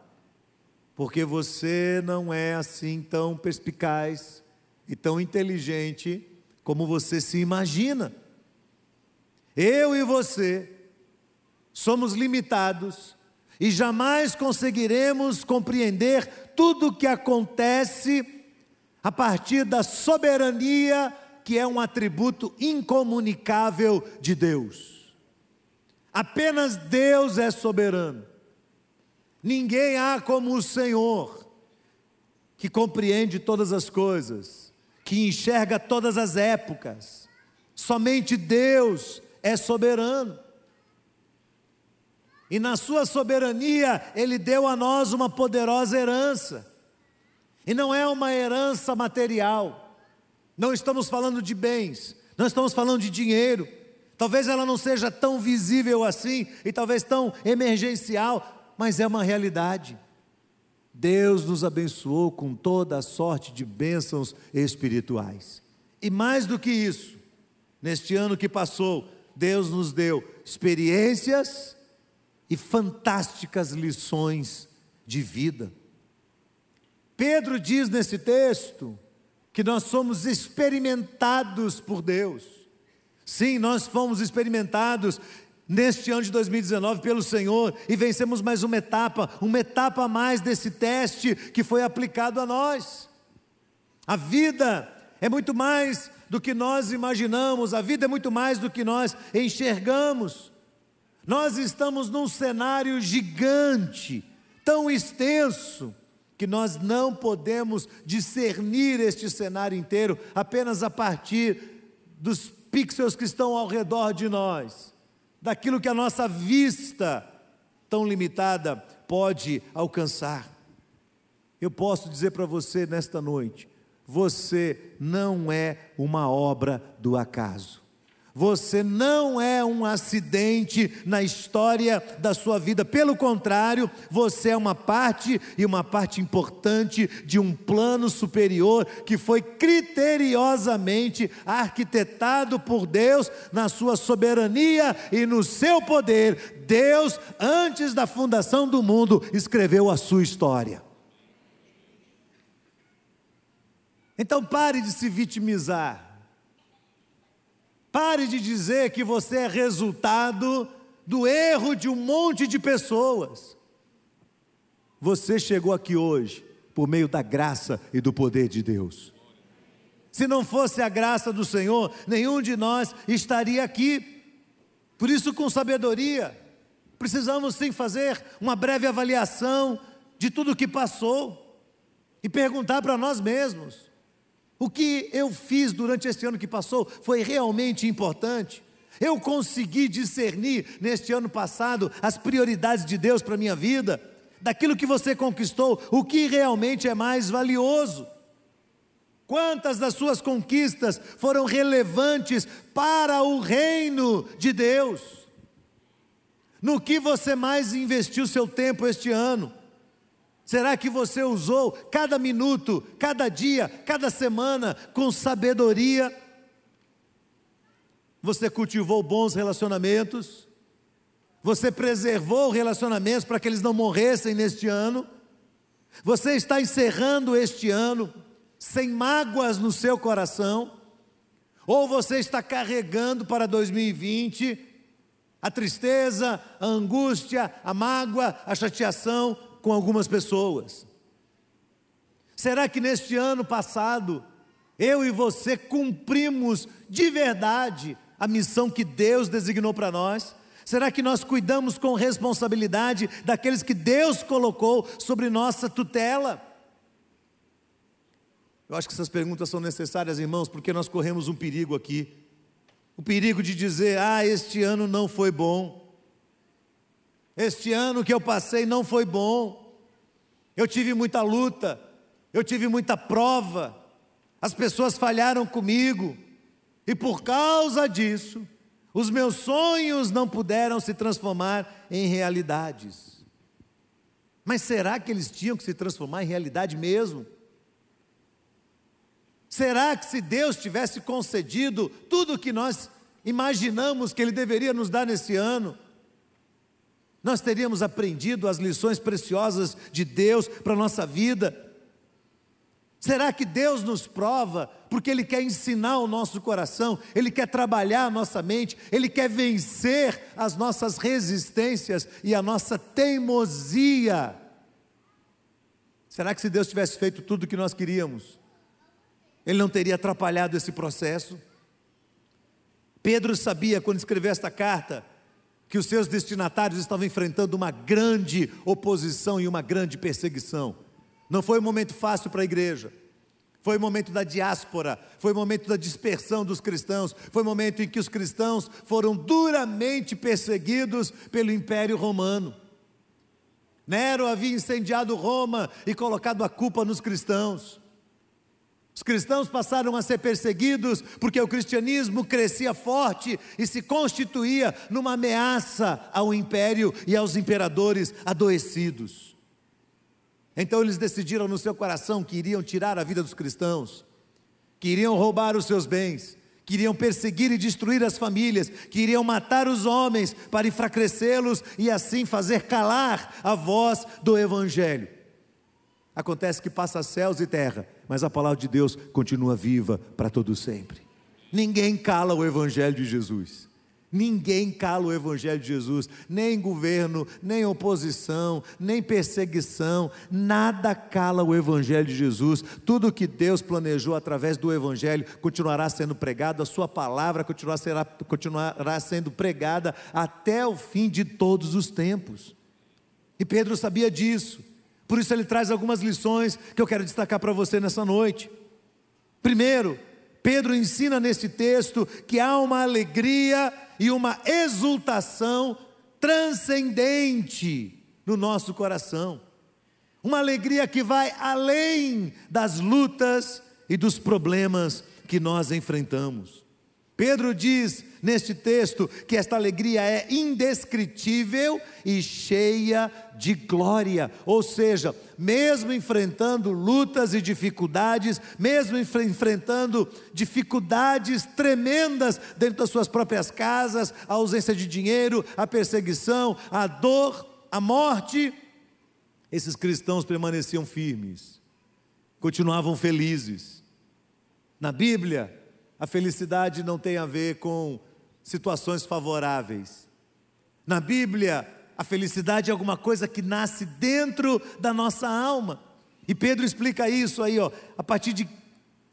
S1: porque você não é assim tão perspicaz e tão inteligente como você se imagina. Eu e você somos limitados e jamais conseguiremos compreender tudo o que acontece a partir da soberania que é um atributo incomunicável de Deus. Apenas Deus é soberano. Ninguém há como o Senhor, que compreende todas as coisas, que enxerga todas as épocas. Somente Deus é soberano. E na sua soberania, Ele deu a nós uma poderosa herança. E não é uma herança material. Não estamos falando de bens, não estamos falando de dinheiro. Talvez ela não seja tão visível assim e talvez tão emergencial, mas é uma realidade. Deus nos abençoou com toda a sorte de bênçãos espirituais. E mais do que isso, neste ano que passou, Deus nos deu experiências e fantásticas lições de vida. Pedro diz nesse texto que nós somos experimentados por Deus. Sim, nós fomos experimentados neste ano de 2019 pelo Senhor e vencemos mais uma etapa, uma etapa a mais desse teste que foi aplicado a nós. A vida é muito mais do que nós imaginamos, a vida é muito mais do que nós enxergamos. Nós estamos num cenário gigante, tão extenso, que nós não podemos discernir este cenário inteiro apenas a partir dos pixels que estão ao redor de nós, daquilo que a nossa vista tão limitada pode alcançar. Eu posso dizer para você nesta noite: você não é uma obra do acaso. Você não é um acidente na história da sua vida, pelo contrário, você é uma parte e uma parte importante de um plano superior que foi criteriosamente arquitetado por Deus na sua soberania e no seu poder. Deus, antes da fundação do mundo, escreveu a sua história. Então pare de se vitimizar. Pare de dizer que você é resultado do erro de um monte de pessoas. Você chegou aqui hoje por meio da graça e do poder de Deus. Se não fosse a graça do Senhor, nenhum de nós estaria aqui. Por isso, com sabedoria, precisamos sim fazer uma breve avaliação de tudo o que passou e perguntar para nós mesmos: o que eu fiz durante este ano que passou foi realmente importante. Eu consegui discernir neste ano passado as prioridades de Deus para a minha vida, daquilo que você conquistou, o que realmente é mais valioso. Quantas das suas conquistas foram relevantes para o reino de Deus? No que você mais investiu seu tempo este ano? Será que você usou cada minuto, cada dia, cada semana com sabedoria? Você cultivou bons relacionamentos? Você preservou relacionamentos para que eles não morressem neste ano? Você está encerrando este ano sem mágoas no seu coração? Ou você está carregando para 2020 a tristeza, a angústia, a mágoa, a chateação com algumas pessoas. Será que neste ano passado, eu e você cumprimos de verdade a missão que Deus designou para nós? Será que nós cuidamos com responsabilidade daqueles que Deus colocou sobre nossa tutela? Eu acho que essas perguntas são necessárias, irmãos, porque nós corremos um perigo aqui. O perigo de dizer: ah, este ano não foi bom. Este ano que eu passei não foi bom. Eu tive muita luta, eu tive muita prova. As pessoas falharam comigo. E por causa disso, os meus sonhos não puderam se transformar em realidades. Mas será que eles tinham que se transformar em realidade mesmo? Será que se Deus tivesse concedido tudo o que nós imaginamos que Ele deveria nos dar nesse ano, nós teríamos aprendido as lições preciosas de Deus para a nossa vida. Será que Deus nos prova porque Ele quer ensinar o nosso coração, Ele quer trabalhar a nossa mente, Ele quer vencer as nossas resistências e a nossa teimosia? Será que se Deus tivesse feito tudo o que nós queríamos, Ele não teria atrapalhado esse processo? Pedro sabia quando escreveu esta carta que os seus destinatários estavam enfrentando uma grande oposição e uma grande perseguição. Não foi um momento fácil para a igreja. Foi o momento da diáspora, foi o momento da dispersão dos cristãos, foi o momento em que os cristãos foram duramente perseguidos pelo Império Romano. Nero havia incendiado Roma e colocado a culpa nos cristãos. Os cristãos passaram a ser perseguidos porque o cristianismo crescia forte e se constituía numa ameaça ao império e aos imperadores adoecidos. Então eles decidiram no seu coração que iriam tirar a vida dos cristãos, que iriam roubar os seus bens, que iriam perseguir e destruir as famílias, que iriam matar os homens para enfraquecê-los e assim fazer calar a voz do evangelho. Acontece que passa céus e terra mas a palavra de Deus continua viva para todo sempre. Ninguém cala o evangelho de Jesus. Ninguém cala o Evangelho de Jesus, nem governo, nem oposição, nem perseguição, nada cala o Evangelho de Jesus. Tudo que Deus planejou através do Evangelho continuará sendo pregado, a Sua palavra continuará, continuará sendo pregada até o fim de todos os tempos. E Pedro sabia disso. Por isso ele traz algumas lições que eu quero destacar para você nessa noite. Primeiro, Pedro ensina nesse texto que há uma alegria e uma exultação transcendente no nosso coração. Uma alegria que vai além das lutas e dos problemas que nós enfrentamos. Pedro diz neste texto que esta alegria é indescritível e cheia de glória, ou seja, mesmo enfrentando lutas e dificuldades, mesmo enfrentando dificuldades tremendas dentro das suas próprias casas, a ausência de dinheiro, a perseguição, a dor, a morte, esses cristãos permaneciam firmes, continuavam felizes. Na Bíblia, a felicidade não tem a ver com situações favoráveis. Na Bíblia, a felicidade é alguma coisa que nasce dentro da nossa alma. E Pedro explica isso aí, ó, a partir de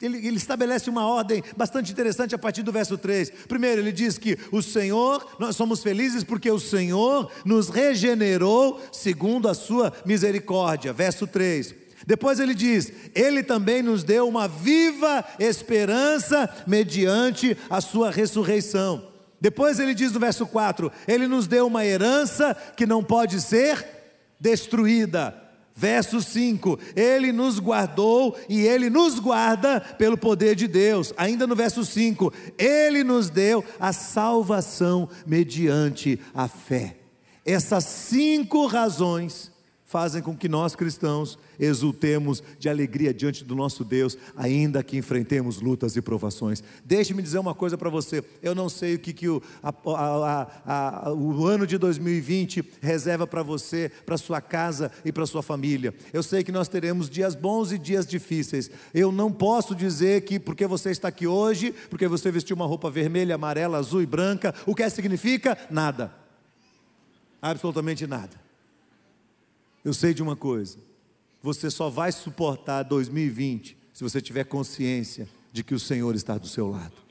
S1: ele, ele, estabelece uma ordem bastante interessante a partir do verso 3. Primeiro, ele diz que o Senhor, nós somos felizes porque o Senhor nos regenerou segundo a sua misericórdia. Verso 3. Depois ele diz: Ele também nos deu uma viva esperança mediante a sua ressurreição. Depois ele diz no verso 4: Ele nos deu uma herança que não pode ser destruída. Verso 5: Ele nos guardou e Ele nos guarda pelo poder de Deus. Ainda no verso 5: Ele nos deu a salvação mediante a fé. Essas cinco razões fazem com que nós cristãos exultemos de alegria diante do nosso Deus, ainda que enfrentemos lutas e provações. Deixe-me dizer uma coisa para você: eu não sei o que, que o, a, a, a, o ano de 2020 reserva para você, para sua casa e para sua família. Eu sei que nós teremos dias bons e dias difíceis. Eu não posso dizer que porque você está aqui hoje, porque você vestiu uma roupa vermelha, amarela, azul e branca, o que significa? Nada. Absolutamente nada. Eu sei de uma coisa: você só vai suportar 2020 se você tiver consciência de que o Senhor está do seu lado.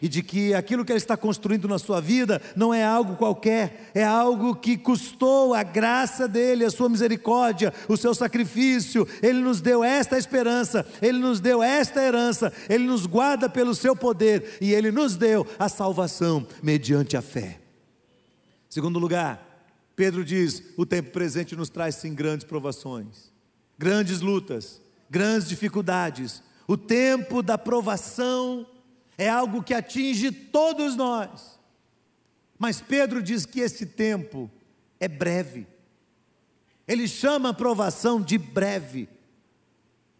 S1: E de que aquilo que Ele está construindo na sua vida não é algo qualquer, é algo que custou a graça dEle, a sua misericórdia, o seu sacrifício. Ele nos deu esta esperança, Ele nos deu esta herança, Ele nos guarda pelo seu poder e Ele nos deu a salvação mediante a fé. Segundo lugar, Pedro diz: o tempo presente nos traz sim grandes provações, grandes lutas, grandes dificuldades. O tempo da provação é algo que atinge todos nós. Mas Pedro diz que esse tempo é breve. Ele chama a provação de breve.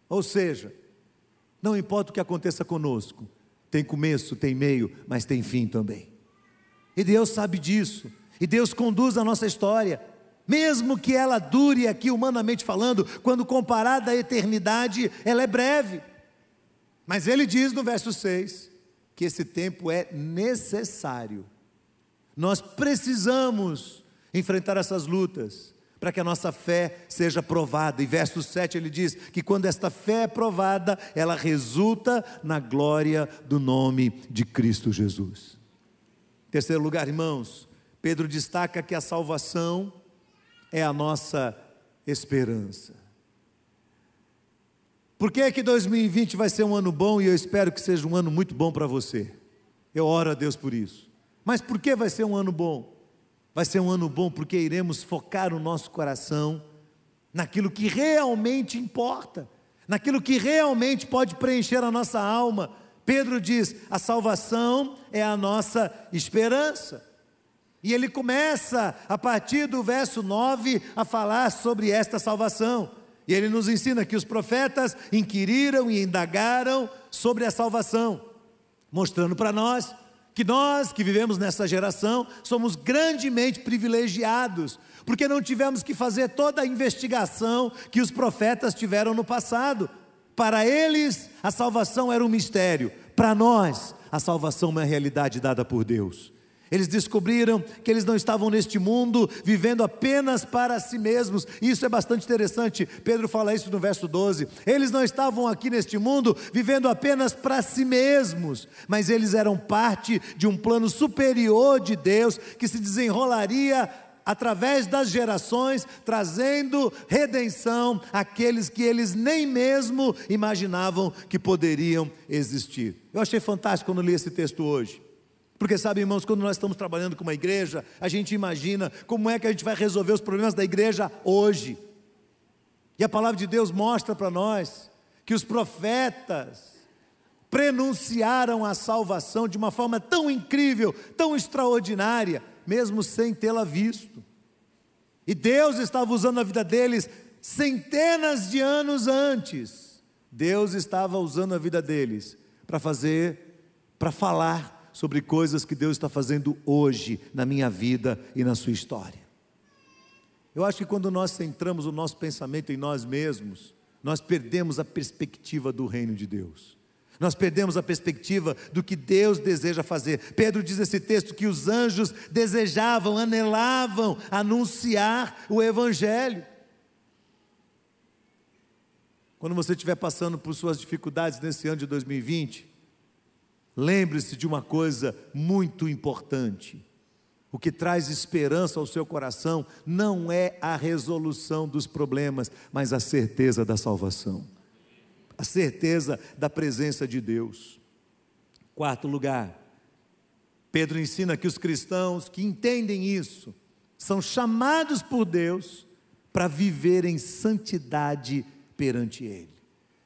S1: Ou seja, não importa o que aconteça conosco, tem começo, tem meio, mas tem fim também. E Deus sabe disso. E Deus conduz a nossa história, mesmo que ela dure aqui humanamente falando, quando comparada à eternidade, ela é breve. Mas ele diz no verso 6 que esse tempo é necessário. Nós precisamos enfrentar essas lutas para que a nossa fé seja provada. E verso 7 ele diz que quando esta fé é provada, ela resulta na glória do nome de Cristo Jesus. Terceiro lugar, irmãos, Pedro destaca que a salvação é a nossa esperança. Por que é que 2020 vai ser um ano bom e eu espero que seja um ano muito bom para você? Eu oro a Deus por isso. Mas por que vai ser um ano bom? Vai ser um ano bom porque iremos focar o nosso coração naquilo que realmente importa, naquilo que realmente pode preencher a nossa alma. Pedro diz: a salvação é a nossa esperança. E ele começa, a partir do verso 9, a falar sobre esta salvação. E ele nos ensina que os profetas inquiriram e indagaram sobre a salvação, mostrando para nós que nós que vivemos nessa geração somos grandemente privilegiados, porque não tivemos que fazer toda a investigação que os profetas tiveram no passado. Para eles, a salvação era um mistério, para nós, a salvação é uma realidade dada por Deus. Eles descobriram que eles não estavam neste mundo vivendo apenas para si mesmos. Isso é bastante interessante. Pedro fala isso no verso 12. Eles não estavam aqui neste mundo vivendo apenas para si mesmos, mas eles eram parte de um plano superior de Deus que se desenrolaria através das gerações, trazendo redenção àqueles que eles nem mesmo imaginavam que poderiam existir. Eu achei fantástico quando li esse texto hoje. Porque sabe, irmãos, quando nós estamos trabalhando com uma igreja, a gente imagina como é que a gente vai resolver os problemas da igreja hoje. E a palavra de Deus mostra para nós que os profetas prenunciaram a salvação de uma forma tão incrível, tão extraordinária, mesmo sem tê-la visto. E Deus estava usando a vida deles centenas de anos antes. Deus estava usando a vida deles para fazer, para falar sobre coisas que Deus está fazendo hoje na minha vida e na sua história. Eu acho que quando nós centramos o nosso pensamento em nós mesmos, nós perdemos a perspectiva do reino de Deus. Nós perdemos a perspectiva do que Deus deseja fazer. Pedro diz nesse texto que os anjos desejavam, anelavam anunciar o Evangelho. Quando você estiver passando por suas dificuldades nesse ano de 2020, Lembre-se de uma coisa muito importante. O que traz esperança ao seu coração não é a resolução dos problemas, mas a certeza da salvação, a certeza da presença de Deus. Quarto lugar, Pedro ensina que os cristãos que entendem isso são chamados por Deus para viver em santidade perante Ele.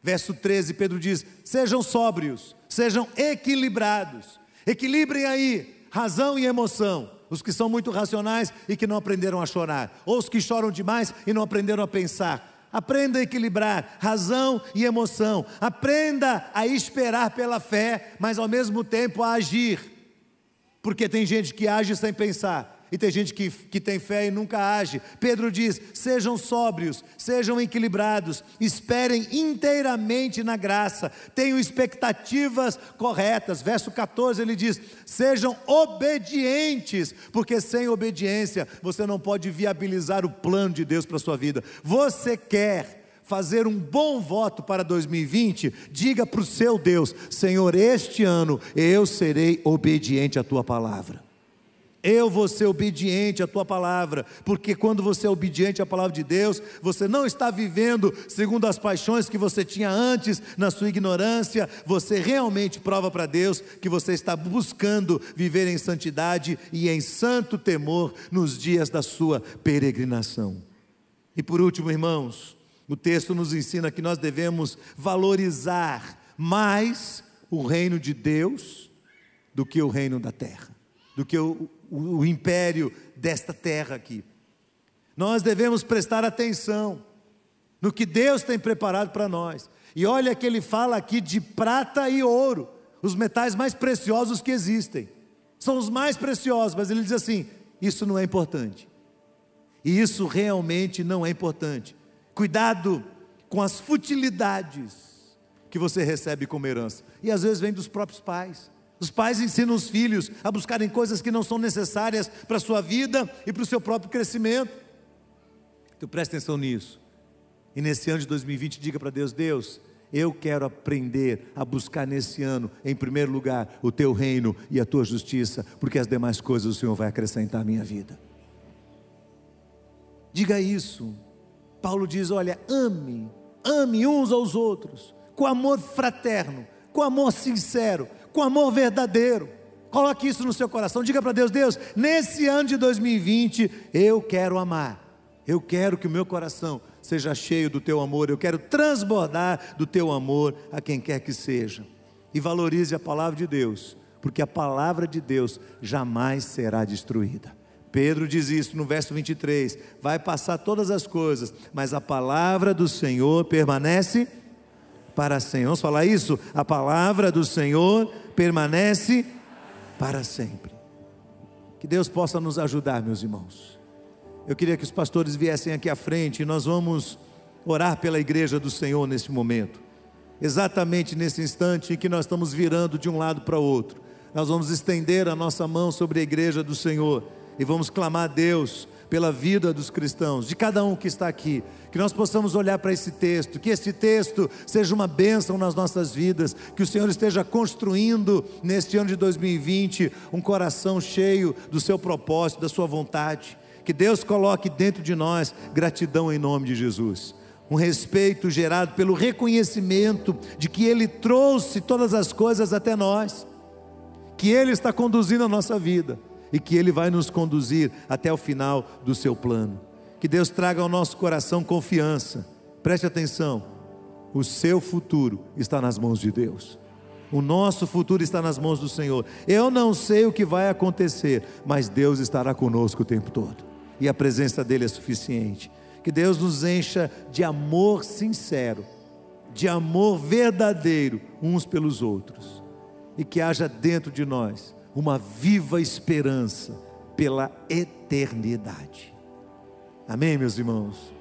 S1: Verso 13, Pedro diz: sejam sóbrios, sejam equilibrados, equilibrem aí razão e emoção. Os que são muito racionais e que não aprenderam a chorar, ou os que choram demais e não aprenderam a pensar. Aprenda a equilibrar razão e emoção. Aprenda a esperar pela fé, mas ao mesmo tempo a agir. Porque tem gente que age sem pensar, e tem gente que, que tem fé e nunca age. Pedro diz: sejam sóbrios, sejam equilibrados, esperem inteiramente na graça, tenham expectativas corretas. Verso 14 ele diz: sejam obedientes, porque sem obediência você não pode viabilizar o plano de Deus para a sua vida. Você quer fazer um bom voto para 2020, diga para o seu Deus: Senhor, este ano eu serei obediente à tua palavra. Eu vou ser obediente à tua palavra, porque quando você é obediente à palavra de Deus, você não está vivendo segundo as paixões que você tinha antes, na sua ignorância, você realmente prova para Deus que você está buscando viver em santidade e em santo temor nos dias da sua peregrinação. E por último, irmãos, o texto nos ensina que nós devemos valorizar mais o reino de Deus do que o reino da terra, do que o, o, o império desta terra aqui. Nós devemos prestar atenção no que Deus tem preparado para nós. E olha que ele fala aqui de prata e ouro, os metais mais preciosos que existem. São os mais preciosos, mas ele diz assim: isso não é importante. E isso realmente não é importante. Cuidado com as futilidades que você recebe como herança. E às vezes vem dos próprios pais. Os pais ensinam os filhos a buscarem coisas que não são necessárias para a sua vida e para o seu próprio crescimento. Então preste atenção nisso. E nesse ano de 2020, diga para Deus: Deus, eu quero aprender a buscar nesse ano, em primeiro lugar, o teu reino e a tua justiça, porque as demais coisas o Senhor vai acrescentar à minha vida. Diga isso. Paulo diz: olha, ame, ame uns aos outros, com amor fraterno, com amor sincero, com amor verdadeiro. Coloque isso no seu coração. Diga para Deus: Deus, nesse ano de 2020, eu quero amar. Eu quero que o meu coração seja cheio do teu amor. Eu quero transbordar do teu amor a quem quer que seja. E valorize a palavra de Deus, porque a palavra de Deus jamais será destruída. Pedro diz isso no verso 23: vai passar todas as coisas, mas a palavra do Senhor permanece para sempre. Vamos falar isso? A palavra do Senhor permanece para sempre. Que Deus possa nos ajudar, meus irmãos. Eu queria que os pastores viessem aqui à frente e nós vamos orar pela igreja do Senhor neste momento. Exatamente nesse instante em que nós estamos virando de um lado para o outro, nós vamos estender a nossa mão sobre a igreja do Senhor e vamos clamar a Deus pela vida dos cristãos, de cada um que está aqui, que nós possamos olhar para esse texto, que esse texto seja uma bênção nas nossas vidas, que o Senhor esteja construindo neste ano de 2020 um coração cheio do seu propósito, da sua vontade Que Deus coloque dentro de nós gratidão em nome de Jesus. Um respeito gerado pelo reconhecimento de que Ele trouxe todas as coisas até nós, que Ele está conduzindo a nossa vida e que Ele vai nos conduzir até o final do seu plano. Que Deus traga ao nosso coração confiança. Preste atenção, o seu futuro está nas mãos de Deus. O nosso futuro está nas mãos do Senhor. Eu não sei o que vai acontecer, mas Deus estará conosco o tempo todo. E a presença dele é suficiente. Que Deus nos encha de amor sincero, de amor verdadeiro uns pelos outros. E que haja dentro de nós uma viva esperança pela eternidade. Amém, meus irmãos?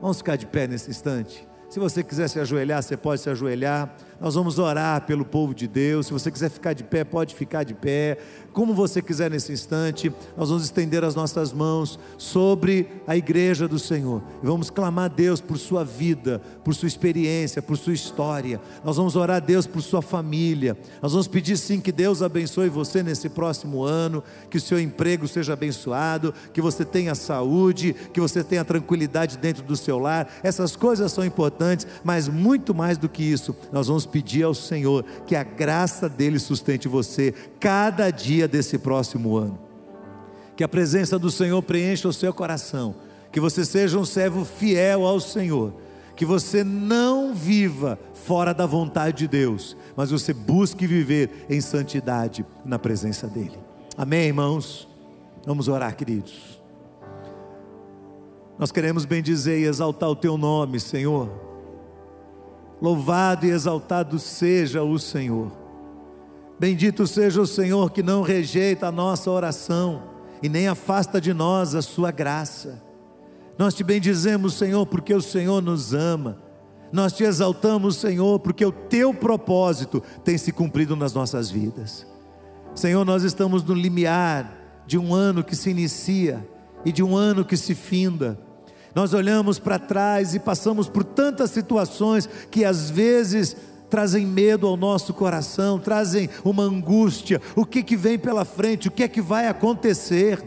S1: Vamos ficar de pé nesse instante. Se você quiser se ajoelhar, você pode se ajoelhar. Nós vamos orar pelo povo de Deus. Se você quiser ficar de pé, pode ficar de pé. Como você quiser nesse instante, nós vamos estender as nossas mãos sobre a igreja do Senhor. E vamos clamar a Deus por sua vida, por sua experiência, por sua história. Nós vamos orar a Deus por sua família. Nós vamos pedir sim que Deus abençoe você nesse próximo ano, que o seu emprego seja abençoado, que você tenha saúde, que você tenha tranquilidade dentro do seu lar. Essas coisas são importantes, mas muito mais do que isso, nós vamos pedir ao Senhor que a graça dele sustente você cada dia desse próximo ano. Que a presença do Senhor preencha o seu coração, que você seja um servo fiel ao Senhor, que você não viva fora da vontade de Deus, mas você busque viver em santidade na presença dEle. Amém, irmãos? Vamos orar, queridos. Nós queremos bendizer e exaltar o Teu nome, Senhor. Louvado e exaltado seja o Senhor. Bendito seja o Senhor que não rejeita a nossa oração e nem afasta de nós a sua graça. Nós te bendizemos, Senhor, porque o Senhor nos ama. Nós te exaltamos, Senhor, porque o teu propósito tem se cumprido nas nossas vidas. Senhor, nós estamos no limiar de um ano que se inicia e de um ano que se finda. Nós olhamos para trás e passamos por tantas situações que às vezes trazem medo ao nosso coração, trazem uma angústia. O que que vem pela frente? O que é que vai acontecer?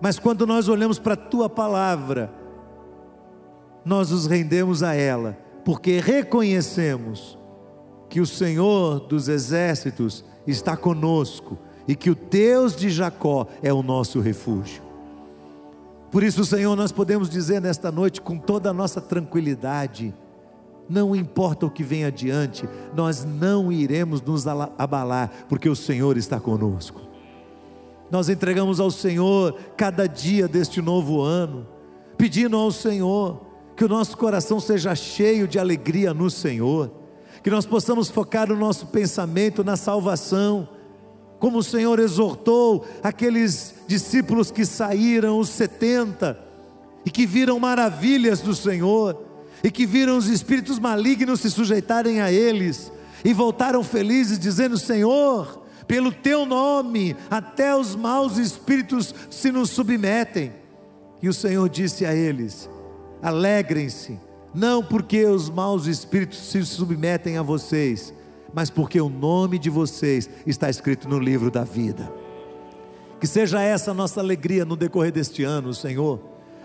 S1: Mas quando nós olhamos para a tua palavra, nós nos rendemos a ela, porque reconhecemos que o Senhor dos exércitos está conosco e que o Deus de Jacó é o nosso refúgio. Por isso, Senhor, nós podemos dizer nesta noite com toda a nossa tranquilidade: não importa o que vem adiante, nós não iremos nos abalar, porque o Senhor está conosco. Nós entregamos ao Senhor cada dia deste novo ano, pedindo ao Senhor que o nosso coração seja cheio de alegria no Senhor, que nós possamos focar o nosso pensamento na salvação como o Senhor exortou aqueles discípulos que saíram, os 70, e que viram maravilhas do Senhor, e que viram os espíritos malignos se sujeitarem a eles, e voltaram felizes, dizendo: Senhor, pelo teu nome, até os maus espíritos se nos submetem. E o Senhor disse a eles: Alegrem-se, não porque os maus espíritos se submetem a vocês, mas porque o nome de vocês está escrito no livro da vida. Que seja essa a nossa alegria no decorrer deste ano, Senhor.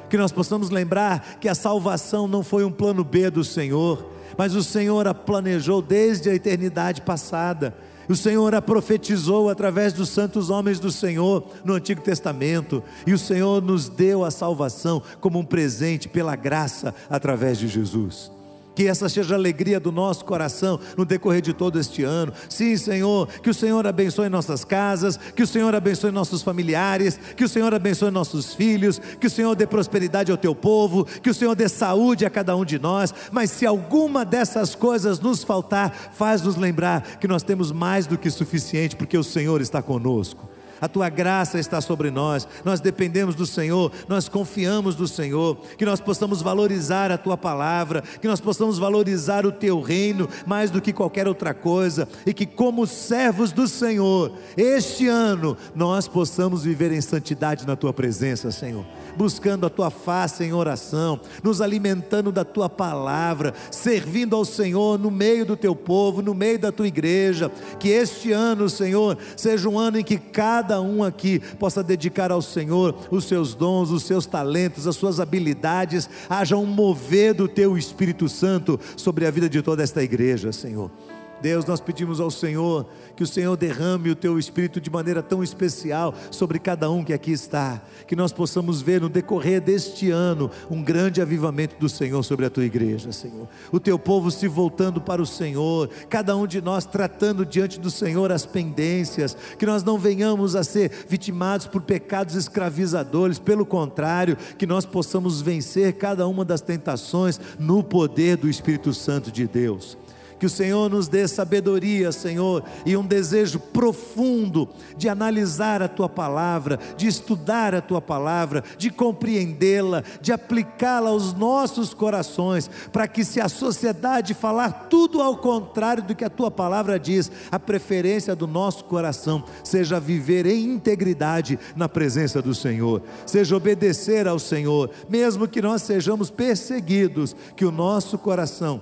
S1: Que nós possamos lembrar que a salvação não foi um plano B do Senhor, mas o Senhor a planejou desde a eternidade passada. O Senhor a profetizou através dos santos homens do Senhor no Antigo Testamento, e o Senhor nos deu a salvação como um presente pela graça através de Jesus que essa seja a alegria do nosso coração no decorrer de todo este ano. Sim, Senhor, que o Senhor abençoe nossas casas, que o Senhor abençoe nossos familiares, que o Senhor abençoe nossos filhos, que o Senhor dê prosperidade ao teu povo, que o Senhor dê saúde a cada um de nós. Mas se alguma dessas coisas nos faltar, faz-nos lembrar que nós temos mais do que suficiente, porque o Senhor está conosco a tua graça está sobre nós, nós dependemos do Senhor, nós confiamos do Senhor, que nós possamos valorizar a tua palavra, que nós possamos valorizar o teu reino mais do que qualquer outra coisa, e que, como servos do Senhor, este ano nós possamos viver em santidade na tua presença, Senhor. Buscando a tua face em oração, nos alimentando da tua palavra, servindo ao Senhor no meio do teu povo, no meio da tua igreja. Que este ano, Senhor, seja um ano em que cada cada um aqui possa dedicar ao Senhor os seus dons, os seus talentos, as suas habilidades, haja um mover do teu Espírito Santo sobre a vida de toda esta igreja, Senhor. Deus, nós pedimos ao Senhor que o Senhor derrame o teu espírito de maneira tão especial sobre cada um que aqui está, que nós possamos ver no decorrer deste ano um grande avivamento do Senhor sobre a tua igreja, Senhor. O teu povo se voltando para o Senhor, cada um de nós tratando diante do Senhor as pendências, que nós não venhamos a ser vitimados por pecados escravizadores, pelo contrário, que nós possamos vencer cada uma das tentações no poder do Espírito Santo de Deus. Que o Senhor nos dê sabedoria, Senhor, e um desejo profundo de analisar a tua palavra, de estudar a tua palavra, de compreendê-la, de aplicá-la aos nossos corações, para que se a sociedade falar tudo ao contrário do que a tua palavra diz, a preferência do nosso coração seja viver em integridade na presença do Senhor, seja obedecer ao Senhor, mesmo que nós sejamos perseguidos, que o nosso coração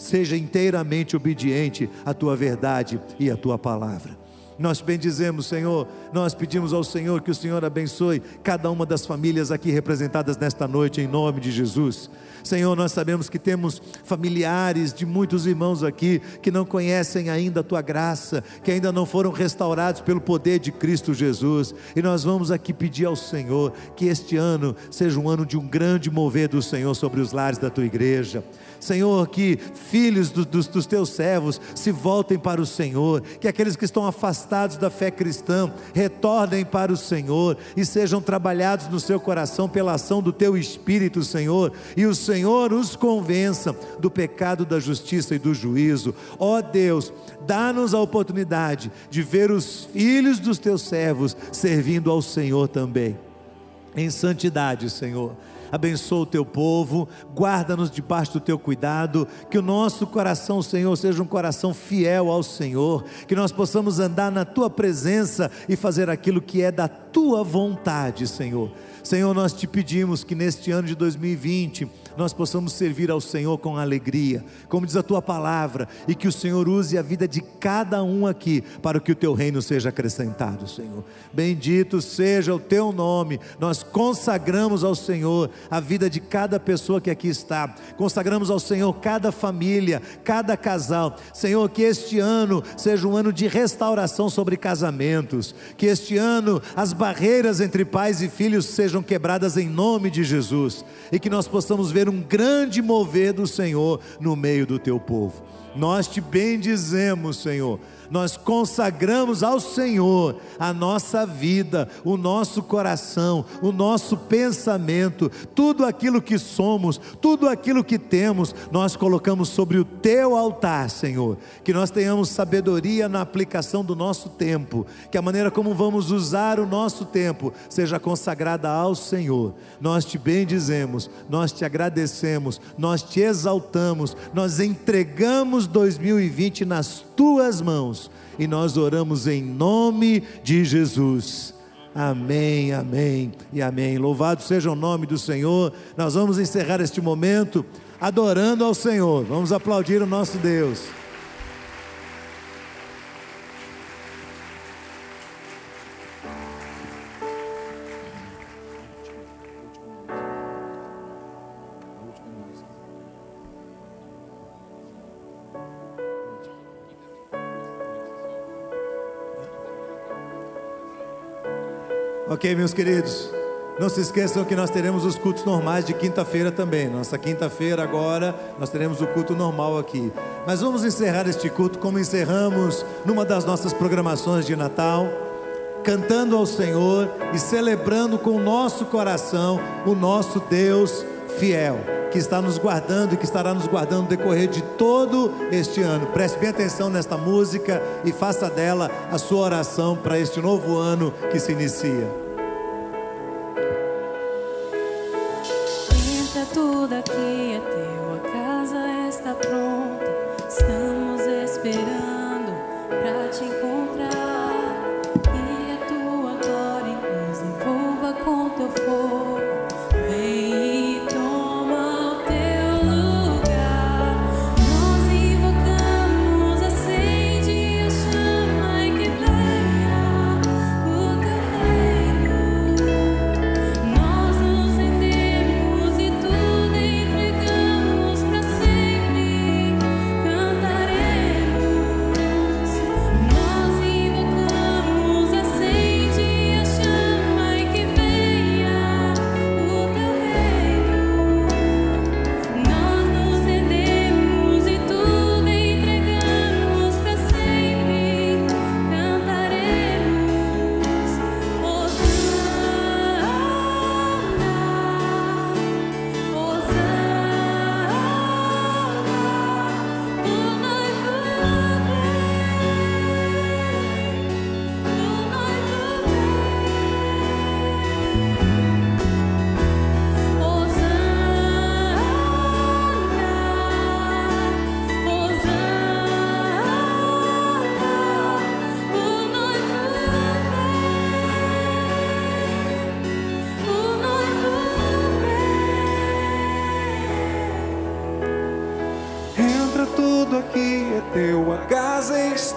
S1: seja inteiramente obediente à tua verdade e à tua palavra. Nós bendizemos, Senhor, nós pedimos ao Senhor que o Senhor abençoe cada uma das famílias aqui representadas nesta noite, em nome de Jesus. Senhor, nós sabemos que temos familiares de muitos irmãos aqui que não conhecem ainda a tua graça, que ainda não foram restaurados pelo poder de Cristo Jesus, e nós vamos aqui pedir ao Senhor que este ano seja um ano de um grande mover do Senhor sobre os lares da tua igreja. Senhor, que filhos do, dos, dos teus servos se voltem para o Senhor, que aqueles que estão afastados da fé cristã retornem para o Senhor e sejam trabalhados no seu coração pela ação do teu Espírito, Senhor, e o Senhor os convença do pecado, da justiça e do juízo. Ó oh Deus, dá-nos a oportunidade de ver os filhos dos teus servos servindo ao Senhor também, em santidade, Senhor abençoa o teu povo, guarda-nos debaixo do teu cuidado, que o nosso coração, Senhor, seja um coração fiel ao Senhor, que nós possamos andar na tua presença e fazer aquilo que é da tua vontade, Senhor. Senhor, nós te pedimos que neste ano de 2020 nós possamos servir ao Senhor com alegria, como diz a tua palavra, e que o Senhor use a vida de cada um aqui para que o teu reino seja acrescentado, Senhor. Bendito seja o teu nome. Nós consagramos ao Senhor a vida de cada pessoa que aqui está. Consagramos ao Senhor cada família, cada casal. Senhor, que este ano seja um ano de restauração sobre casamentos, que este ano as barreiras entre pais e filhos sejam quebradas em nome de Jesus e que nós possamos ver um grande mover do Senhor no meio do teu povo. Nós te bendizemos, Senhor nós consagramos ao Senhor a nossa vida, o nosso coração, o nosso pensamento, tudo aquilo que somos, tudo aquilo que temos, nós colocamos sobre o teu altar, Senhor. Que nós tenhamos sabedoria na aplicação do nosso tempo, que a maneira como vamos usar o nosso tempo seja consagrada ao Senhor. Nós te bendizemos, nós te agradecemos, nós te exaltamos, nós entregamos 2020 nas tuas mãos e nós oramos em nome de Jesus. Amém, amém e amém. Louvado seja o nome do Senhor. Nós vamos encerrar este momento adorando ao Senhor. Vamos aplaudir o nosso Deus. Ok, meus queridos. Não se esqueçam que nós teremos os cultos normais de quinta-feira também. Nossa quinta-feira agora nós teremos o culto normal aqui. Mas vamos encerrar este culto como encerramos numa das nossas programações de Natal, cantando ao Senhor e celebrando com o nosso coração o nosso Deus fiel, que está nos guardando e que estará nos guardando no decorrer de todo este ano. Preste bem atenção nesta música e faça dela a sua oração para este novo ano que se inicia.
S4: tudo aqui é teu.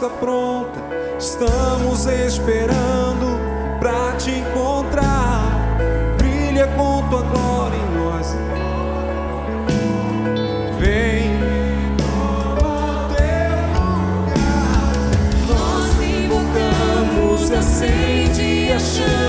S4: Está pronta. Estamos esperando pra te encontrar. Brilha com tua glória em nós. Vem.
S2: Nós invocamos, acende a chama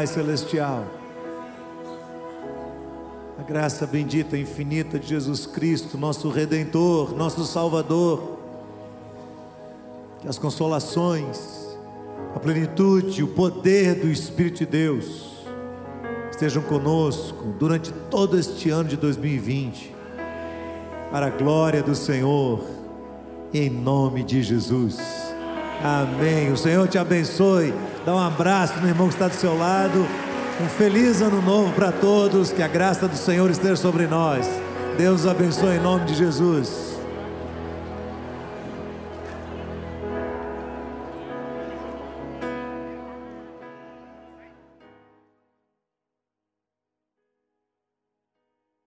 S1: Pai celestial. A graça bendita e infinita de Jesus Cristo, nosso redentor, nosso salvador. Que as consolações, a plenitude, o poder do Espírito de Deus estejam conosco durante todo este ano de 2020 para a glória do Senhor, em nome de Jesus. Amém. O Senhor te abençoe. Dá um abraço no irmão que está do seu lado. Um feliz ano novo para todos. Que a graça do Senhor esteja sobre nós. Deus abençoe em nome de Jesus.